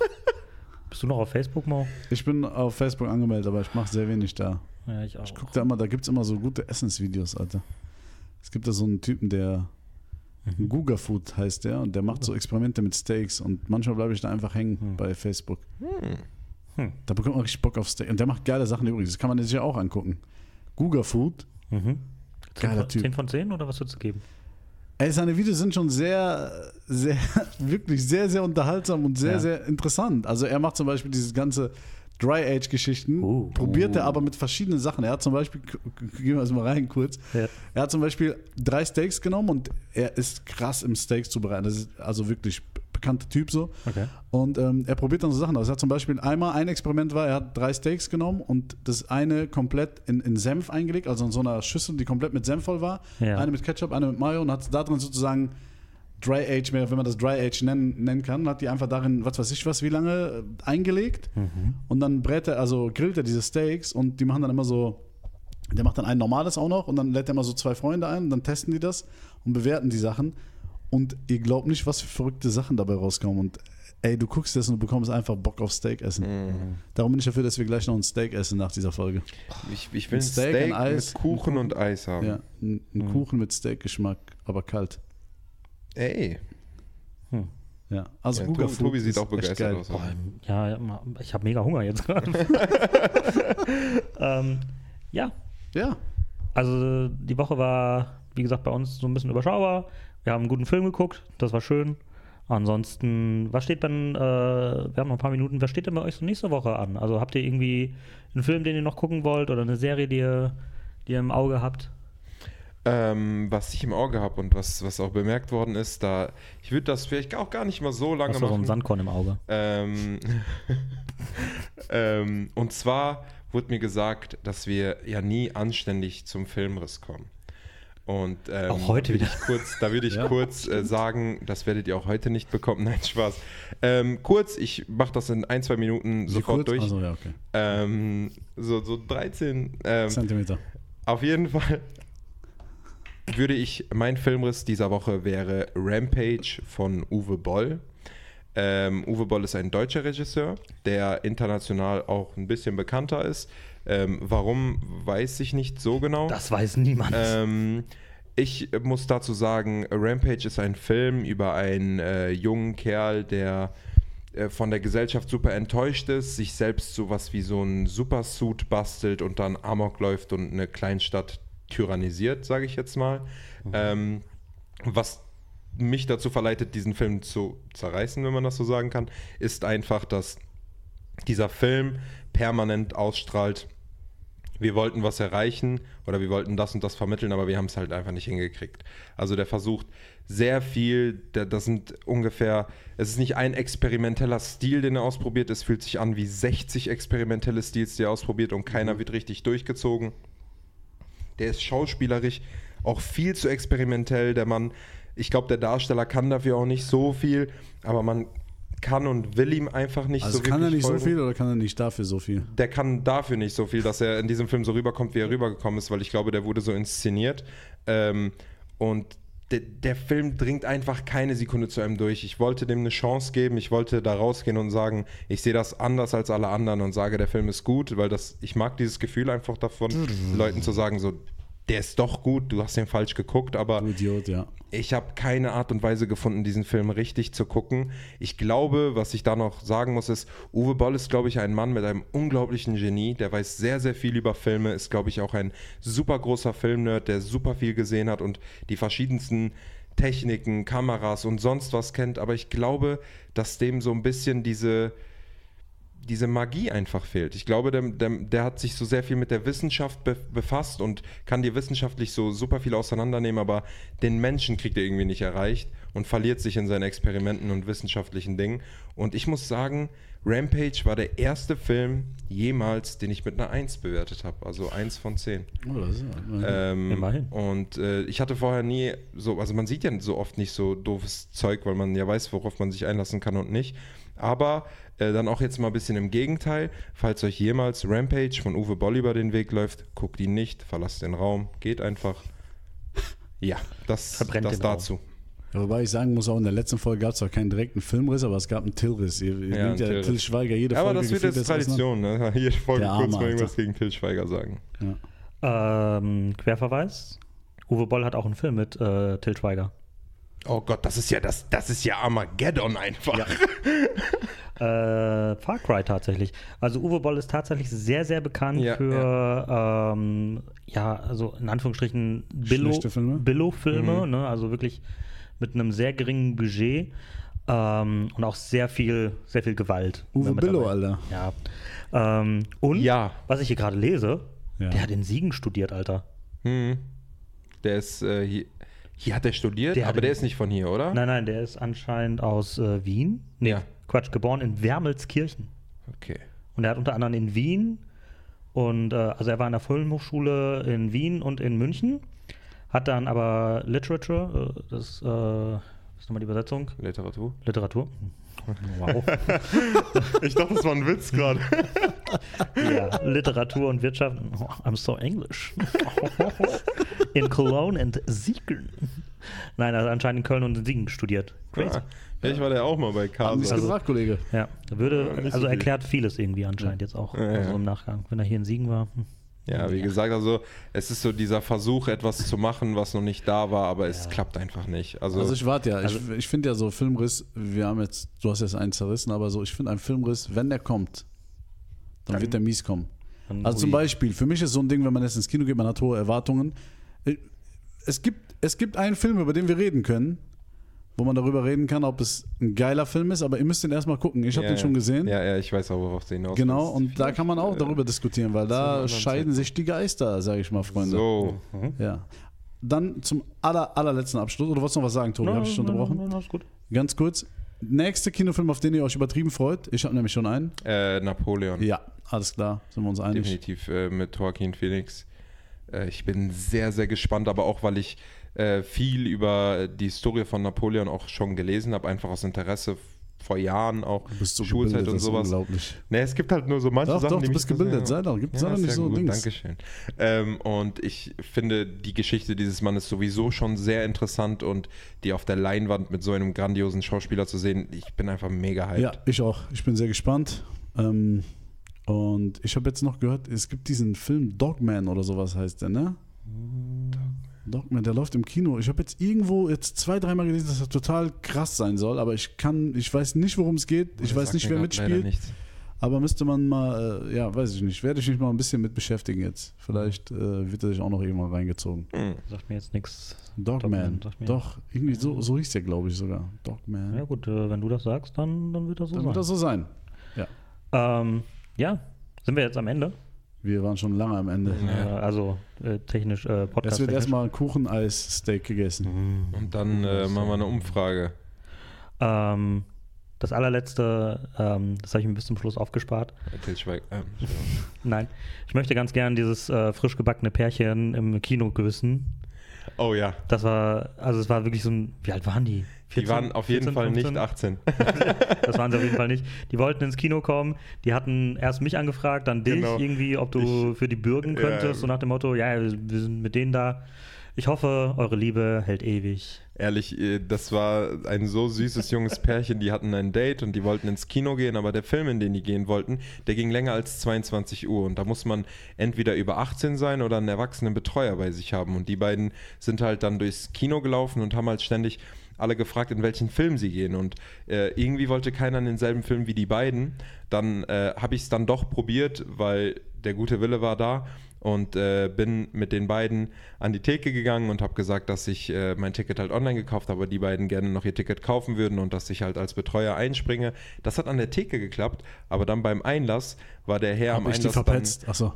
Speaker 3: Bist du noch auf Facebook, Mo?
Speaker 1: Ich bin auf Facebook angemeldet, aber ich mache sehr wenig da.
Speaker 3: Ja, ich auch.
Speaker 1: Ich guck da immer, da gibt es immer so gute Essensvideos, Alter. Es gibt da so einen Typen, der
Speaker 3: Mhm.
Speaker 1: Guga Food heißt der und der macht so Experimente mit Steaks und manchmal bleibe ich da einfach hängen
Speaker 3: Hm.
Speaker 1: bei Facebook.
Speaker 3: Hm.
Speaker 1: Da bekommt man richtig Bock auf Steak. Und der macht geile Sachen übrigens, das kann man sich ja auch angucken. Guga Food,
Speaker 3: Mhm. Zehn
Speaker 1: Geiler
Speaker 3: von,
Speaker 1: Typ.
Speaker 3: 10 von 10 oder was würdest du geben?
Speaker 1: ey, seine Videos sind schon sehr, sehr, wirklich sehr, sehr unterhaltsam und sehr,
Speaker 3: Ja.
Speaker 1: sehr interessant. Also er macht zum Beispiel dieses ganze Dry-Age-Geschichten,
Speaker 3: Uh.
Speaker 1: probiert er
Speaker 3: Uh.
Speaker 1: aber mit verschiedenen Sachen. Er hat zum Beispiel, gehen wir das mal rein kurz,
Speaker 3: Ja.
Speaker 1: Er hat zum Beispiel drei Steaks genommen und er ist krass im Steaks zubereiten. Das ist also wirklich be- bekannter Typ so.
Speaker 3: Okay.
Speaker 1: Und ähm, er probiert dann so Sachen aus. Er hat zum Beispiel einmal ein Experiment war, er hat drei Steaks genommen und das eine komplett in, in Senf eingelegt, also in so einer Schüssel, die komplett mit Senf voll war.
Speaker 3: Ja.
Speaker 1: Eine mit Ketchup, eine mit Mayo und hat da drin sozusagen Dry Age, mehr, wenn man das Dry Age nennen, nennen kann, hat die einfach darin, was weiß ich was, wie lange äh, eingelegt.
Speaker 3: Mhm.
Speaker 1: Und dann brät er, also grillt er diese Steaks und die machen dann immer so, der macht dann ein normales auch noch und dann lädt er immer so zwei Freunde ein und dann testen die das und bewerten die Sachen. Und ihr glaubt nicht, was für verrückte Sachen dabei rauskommen. Und ey, du guckst das und du bekommst einfach Bock auf Steak essen.
Speaker 2: Mhm.
Speaker 1: Darum bin ich dafür, dass wir gleich noch ein Steak essen nach dieser Folge.
Speaker 2: Ich, ich will ein
Speaker 1: Steak
Speaker 2: Steak,
Speaker 1: und Eis.
Speaker 2: mit Kuchen und Eis haben.
Speaker 1: Ja, ein, ein Kuchen mit Steak-Geschmack, aber kalt.
Speaker 2: Ey,
Speaker 3: Hm.
Speaker 1: Ja, also
Speaker 2: ja, Tobi, Tobi sieht auch begeistert aus.
Speaker 3: Boah, ja, ja, ich habe mega Hunger jetzt gerade. ähm, ja,
Speaker 1: Ja,
Speaker 3: also die Woche war, wie gesagt, bei uns so ein bisschen überschaubar. Wir haben einen guten Film geguckt, das war schön. Ansonsten, was steht denn, äh, wir haben noch ein paar Minuten, was steht denn bei euch so nächste Woche an? Also habt ihr irgendwie einen Film, den ihr noch gucken wollt oder eine Serie, die ihr, die ihr im Auge habt?
Speaker 2: Ähm, was ich im Auge habe und was, was auch bemerkt worden ist, da ich würde das vielleicht auch gar nicht mal so lange
Speaker 3: Hast du so ein
Speaker 2: machen.
Speaker 3: Sandkorn im Auge?
Speaker 2: Ähm, ähm, und zwar wurde mir gesagt, dass wir ja nie anständig zum Filmriss kommen. Und ähm,
Speaker 3: Auch heute wieder.
Speaker 2: Kurz, da würde ich
Speaker 1: Ja.
Speaker 2: kurz äh, sagen, das werdet ihr auch heute nicht bekommen. Nein, Spaß. Ähm, kurz, ich mache das in ein, zwei Minuten
Speaker 1: Wie
Speaker 2: sofort
Speaker 1: kurz?
Speaker 2: durch.
Speaker 1: Also ja, okay.
Speaker 2: Ähm, so, so 13. Ähm,
Speaker 1: Zentimeter.
Speaker 2: auf jeden Fall würde ich, mein Filmriss dieser Woche wäre Rampage von Uwe Boll. Ähm, Uwe Boll ist ein deutscher Regisseur, der international auch ein bisschen bekannter ist. Ähm, warum, weiß ich nicht so genau.
Speaker 3: Das weiß niemand.
Speaker 2: Ähm, ich muss dazu sagen, Rampage ist ein Film über einen äh, jungen Kerl, der äh, von der Gesellschaft super enttäuscht ist, sich selbst sowas wie so ein Supersuit bastelt und dann Amok läuft und eine Kleinstadt tyrannisiert, sage ich jetzt mal. Ähm, was mich dazu verleitet, diesen Film zu zerreißen, wenn man das so sagen kann, ist einfach, dass dieser Film permanent ausstrahlt, wir wollten was erreichen oder wir wollten das und das vermitteln, aber wir haben es halt einfach nicht hingekriegt. Also der versucht sehr viel, der, das sind ungefähr, es ist nicht ein experimenteller Stil, den er ausprobiert, es fühlt sich an wie 60 experimentelle Stils, die er ausprobiert und keiner wird richtig durchgezogen. Der ist schauspielerisch auch viel zu experimentell, der Mann. Ich glaube, der Darsteller kann dafür auch nicht so viel, aber man kann und will ihm einfach nicht
Speaker 1: Also
Speaker 2: so
Speaker 1: kann er nicht
Speaker 2: folgen.
Speaker 1: so viel oder kann er nicht dafür so viel?
Speaker 2: Der kann dafür nicht so viel, dass er in diesem Film so rüberkommt, wie er rübergekommen ist, weil ich glaube, der wurde so inszeniert. Ähm, und der, der Film dringt einfach keine Sekunde zu einem durch. Ich wollte dem eine Chance geben, ich wollte da rausgehen und sagen, ich sehe das anders als alle anderen und sage, der Film ist gut, weil das, ich mag dieses Gefühl einfach davon, Leuten zu sagen, so, der ist doch gut, du hast den falsch geguckt, aber
Speaker 1: Du Idiot, ja.
Speaker 2: ich habe keine Art und Weise gefunden, diesen Film richtig zu gucken. Ich glaube, was ich da noch sagen muss, ist, Uwe Boll ist, glaube ich, ein Mann mit einem unglaublichen Genie. Der weiß sehr, sehr viel über Filme, ist, glaube ich, auch ein super großer Filmnerd, der super viel gesehen hat und die verschiedensten Techniken, Kameras und sonst was kennt. Aber ich glaube, dass dem so ein bisschen diese diese Magie einfach fehlt. Ich glaube, der, der, der hat sich so sehr viel mit der Wissenschaft be befasst und kann dir wissenschaftlich so super viel auseinandernehmen, aber den Menschen kriegt er irgendwie nicht erreicht und verliert sich in seinen Experimenten und wissenschaftlichen Dingen. Und ich muss sagen, Rampage war der erste Film jemals, den ich mit einer 1 bewertet habe. Also 1 von 10.
Speaker 1: Oh, das ist ja.
Speaker 2: Ähm,
Speaker 3: Immerhin.
Speaker 2: Und äh, ich hatte vorher nie so, also man sieht ja so oft nicht so doofes Zeug, weil man ja weiß, worauf man sich einlassen kann und nicht. Aber äh, dann auch jetzt mal ein bisschen im Gegenteil. Falls euch jemals Rampage von Uwe Boll über den Weg läuft, guckt ihn nicht, verlasst den Raum, geht einfach. Ja, das,
Speaker 3: Verbrennt
Speaker 2: das
Speaker 3: Raum.
Speaker 2: dazu.
Speaker 1: Ja, wobei ich sagen muss, auch in der letzten Folge gab es zwar keinen direkten Filmriss, aber es gab einen Tillriss. Ihr, ihr
Speaker 2: Ja,
Speaker 1: ja. Till Schweiger jede
Speaker 2: Aber
Speaker 1: Folge
Speaker 2: das wird jetzt. Tradition, ne? Jede Folge kurz mal irgendwas
Speaker 1: Alter.
Speaker 2: gegen Till Schweiger sagen.
Speaker 1: Ja.
Speaker 3: Ähm, Querverweis. Uwe Boll hat auch einen Film mit äh, Til Schweiger.
Speaker 2: Oh Gott, das ist ja das, das ist ja Armageddon einfach.
Speaker 3: Äh, Far Cry tatsächlich. Also Uwe Boll ist tatsächlich sehr, sehr bekannt
Speaker 2: Ja,
Speaker 3: für ähm, ja, also in Anführungsstrichen Billo? Billo-Filme,
Speaker 2: Mhm.
Speaker 3: ne? also wirklich mit einem sehr geringen Budget ähm, und auch sehr viel, sehr viel Gewalt.
Speaker 1: Uwe Billo. Alter.
Speaker 3: Ja. Ähm, und
Speaker 2: Ja.
Speaker 3: was ich hier gerade lese,
Speaker 1: Ja.
Speaker 3: der hat in Siegen studiert, Alter.
Speaker 2: Hm. Der ist äh, hier. Hier hat er studiert,
Speaker 3: Der
Speaker 2: aber der ist nicht von hier, oder?
Speaker 3: Nein, nein, der ist anscheinend aus äh, Wien. Nee,
Speaker 2: Ja.
Speaker 3: Quatsch, geboren in Wermelskirchen.
Speaker 2: Okay.
Speaker 3: Und er hat unter anderem in Wien und äh, also er war an der Filmhochschule in Wien und in München, hat dann aber Literature, äh, das äh, was ist nochmal die Übersetzung?
Speaker 2: Literatur.
Speaker 3: Literatur. Wow.
Speaker 2: Ich dachte, das war ein Witz gerade.
Speaker 3: ja, Literatur und Wirtschaft. Oh, I'm so English. in Cologne und Siegen. Nein, also anscheinend in Köln und in Siegen studiert. Crazy.
Speaker 2: Vielleicht war der auch mal bei Casa.
Speaker 1: gesagt, Kollege.
Speaker 3: Ja, würde,
Speaker 2: Ja, nicht so
Speaker 3: also
Speaker 2: viel.
Speaker 3: erklärt vieles irgendwie anscheinend jetzt auch
Speaker 2: Ja, ja.
Speaker 3: also im Nachgang. Wenn er hier in Siegen war. hm.
Speaker 2: Ja, wie gesagt, also es ist so dieser Versuch, etwas zu machen, was noch nicht da war, aber es klappt einfach nicht. Also,
Speaker 1: Also ich warte ja.
Speaker 3: Also-
Speaker 1: ich ich finde ja so Filmriss, wir haben jetzt, du hast jetzt einen zerrissen, aber so, ich finde ein Filmriss, wenn der kommt, dann,
Speaker 3: Dann-
Speaker 1: wird der mies kommen. Also zum. Beispiel, für mich ist so ein Ding, wenn man jetzt ins Kino geht, man hat hohe Erwartungen. Äh, Es gibt, es gibt einen Film, über den wir reden können, wo man darüber reden kann, ob es ein geiler Film ist, aber ihr müsst den erstmal gucken. Ich habe
Speaker 2: ja,
Speaker 1: den schon gesehen.
Speaker 2: Ja, ja, ich weiß auch, worauf du hinaus
Speaker 1: Genau, und da kann man auch
Speaker 2: äh,
Speaker 1: darüber diskutieren, weil da scheiden
Speaker 2: Zeitpunkt.
Speaker 1: sich die Geister, sage ich mal, Freunde.
Speaker 2: So,
Speaker 1: Ja. Dann zum aller, allerletzten Abschluss. Oder wolltest du noch was sagen, Tobi? Habe ich dich unterbrochen?
Speaker 3: Nein, nein, alles gut.
Speaker 1: Ganz kurz. Nächster Kinofilm, auf den ihr euch übertrieben freut. Ich habe nämlich schon einen.
Speaker 2: äh, Napoleon.
Speaker 1: Ja, alles klar. Sind wir uns einig.
Speaker 2: Definitiv äh, mit Joaquin Phoenix. Äh, ich bin sehr, sehr gespannt, aber auch, weil ich äh, viel über die Historie von Napoleon auch schon gelesen habe, einfach aus Interesse vor Jahren auch
Speaker 1: Du bist so
Speaker 2: Schulzeit
Speaker 1: gebildet,
Speaker 2: und
Speaker 1: das ist
Speaker 2: sowas.
Speaker 1: unglaublich.
Speaker 2: Ne, es gibt halt nur so manche
Speaker 1: Doch,
Speaker 2: Sachen,
Speaker 1: doch,
Speaker 2: die
Speaker 1: du bist gebildet. Sei doch, gibt-
Speaker 2: Ja,
Speaker 1: sei doch
Speaker 2: ist
Speaker 1: nicht
Speaker 2: ja
Speaker 1: so
Speaker 2: gut,
Speaker 1: Dings.
Speaker 2: Dankeschön. Ähm, und ich finde die Geschichte dieses Mannes sowieso schon sehr interessant und die auf der Leinwand mit so einem grandiosen Schauspieler zu sehen, ich bin einfach mega hyped.
Speaker 1: Ja, ich auch. Ich bin sehr gespannt. Ähm, und ich habe jetzt noch gehört, es gibt diesen Film Dogman oder sowas heißt der, ne? Dogman, der läuft im Kino. Ich habe jetzt irgendwo jetzt zwei, dreimal gelesen, dass er total krass sein soll, aber ich kann, ich weiß nicht, worum es geht. Ich
Speaker 2: Das
Speaker 1: weiß nicht, wer mitspielt. Aber müsste man mal, äh, ja, weiß ich nicht, werde ich mich mal ein bisschen mit beschäftigen jetzt. Vielleicht äh, wird er sich auch noch irgendwann reingezogen.
Speaker 2: Hm.
Speaker 3: Sagt mir jetzt nichts.
Speaker 1: Dogman,
Speaker 3: Dogman,
Speaker 1: doch, irgendwie so, so hieß der, glaube ich sogar. Dogman.
Speaker 3: Ja gut, äh, wenn du das sagst, dann, dann wird das so
Speaker 1: Dann
Speaker 3: sein.
Speaker 1: wird das so sein.
Speaker 3: ähm, ja, sind wir jetzt am Ende?
Speaker 1: Wir waren schon lange am Ende.
Speaker 3: Äh, also äh, technisch, äh, Podcast.
Speaker 1: Es wird erstmal Kuchen-Eis-Steak gegessen.
Speaker 2: Und dann äh, machen wir eine Umfrage.
Speaker 3: Ähm, das allerletzte, ähm, das habe ich mir bis zum Schluss aufgespart.
Speaker 2: Ähm,
Speaker 3: Nein, ich möchte ganz gern dieses äh, frisch gebackene Pärchen im Kino gewissen.
Speaker 2: oh ja.
Speaker 3: Das war, also es war wirklich so ein, wie alt waren die?
Speaker 2: Die waren auf jeden
Speaker 3: 14,
Speaker 2: Fall
Speaker 3: 15.
Speaker 2: nicht 18.
Speaker 3: Das waren sie auf jeden Fall nicht. Die wollten ins Kino kommen. Die hatten erst mich angefragt, dann dich
Speaker 2: Genau.
Speaker 3: irgendwie, ob du für die bürgen könntest. so nach dem Motto, ja, wir wir sind mit denen da. Ich hoffe, eure Liebe hält ewig.
Speaker 2: Ehrlich, äh, das war ein so süßes junges Pärchen, die hatten ein Date und die wollten ins Kino gehen, aber der Film, in den die gehen wollten, der ging länger als 22 Uhr und da muss man entweder über 18 sein oder einen erwachsenen Betreuer bei sich haben und die beiden sind halt dann durchs Kino gelaufen und haben halt ständig alle gefragt, in welchen Film sie gehen und äh, irgendwie wollte keiner in denselben Film wie die beiden. Dann äh, habe ich es dann doch probiert, weil der gute Wille war da und äh, bin mit den beiden an die Theke gegangen und habe gesagt, dass ich äh, mein Ticket halt online gekauft habe, die beiden gerne noch ihr Ticket kaufen würden und dass ich halt als Betreuer einspringe. Das hat an der Theke geklappt, aber dann beim Einlass war der Herr am
Speaker 1: Hab die
Speaker 2: Einlass dann?
Speaker 1: Achso.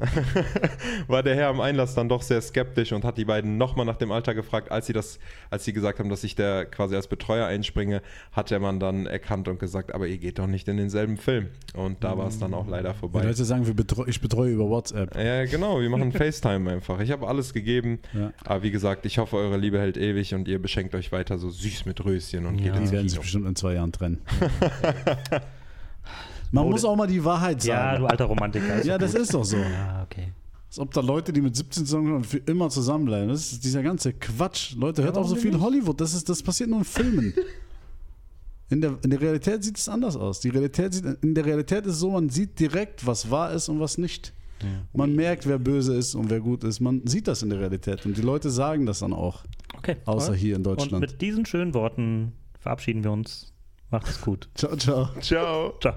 Speaker 2: war der Herr am Einlass dann doch sehr skeptisch und hat die beiden nochmal nach dem Alter gefragt, als sie das, als sie gesagt haben, dass ich der quasi als Betreuer einspringe, hat der Mann dann erkannt und gesagt, aber ihr geht doch nicht in denselben Film. Und da war es dann auch leider
Speaker 1: Die
Speaker 2: vorbei.
Speaker 1: Leute sagen, betreu ich betreue über WhatsApp.
Speaker 2: Ja, genau, wir machen FaceTime einfach. Ich habe alles gegeben.
Speaker 1: Ja.
Speaker 2: Aber wie gesagt, ich hoffe, eure Liebe hält ewig und ihr beschenkt euch weiter so süß mit Röschen und
Speaker 3: Ja.
Speaker 2: geht ins
Speaker 1: Die werden sich bestimmt in zwei Jahren trennen. Man
Speaker 3: Oh,
Speaker 1: muss auch mal die Wahrheit
Speaker 3: Ja,
Speaker 1: sagen.
Speaker 3: du alter Romantiker.
Speaker 1: Ja, das
Speaker 3: gut.
Speaker 1: ist doch so.
Speaker 3: Ja, okay.
Speaker 1: Als ob da Leute, die mit 17 zusammenkommen und für immer zusammenbleiben. Das ist dieser ganze Quatsch. Leute, hört
Speaker 3: Ja,
Speaker 1: auf so viel
Speaker 3: nicht?
Speaker 1: Hollywood. Das, ist, das passiert nur in Filmen. In der, in der Realität sieht es anders aus. Die Realität sieht, in der Realität ist es so, man sieht direkt, was wahr ist und was nicht. Man merkt, wer böse ist und wer gut ist. Man sieht das in der Realität. Und die Leute sagen das dann auch.
Speaker 3: Okay.
Speaker 1: Außer hier in
Speaker 3: Und
Speaker 1: Deutschland.
Speaker 3: mit diesen schönen Worten verabschieden wir uns. Macht es gut.
Speaker 1: Ciao, ciao.
Speaker 2: Ciao.
Speaker 3: Ciao.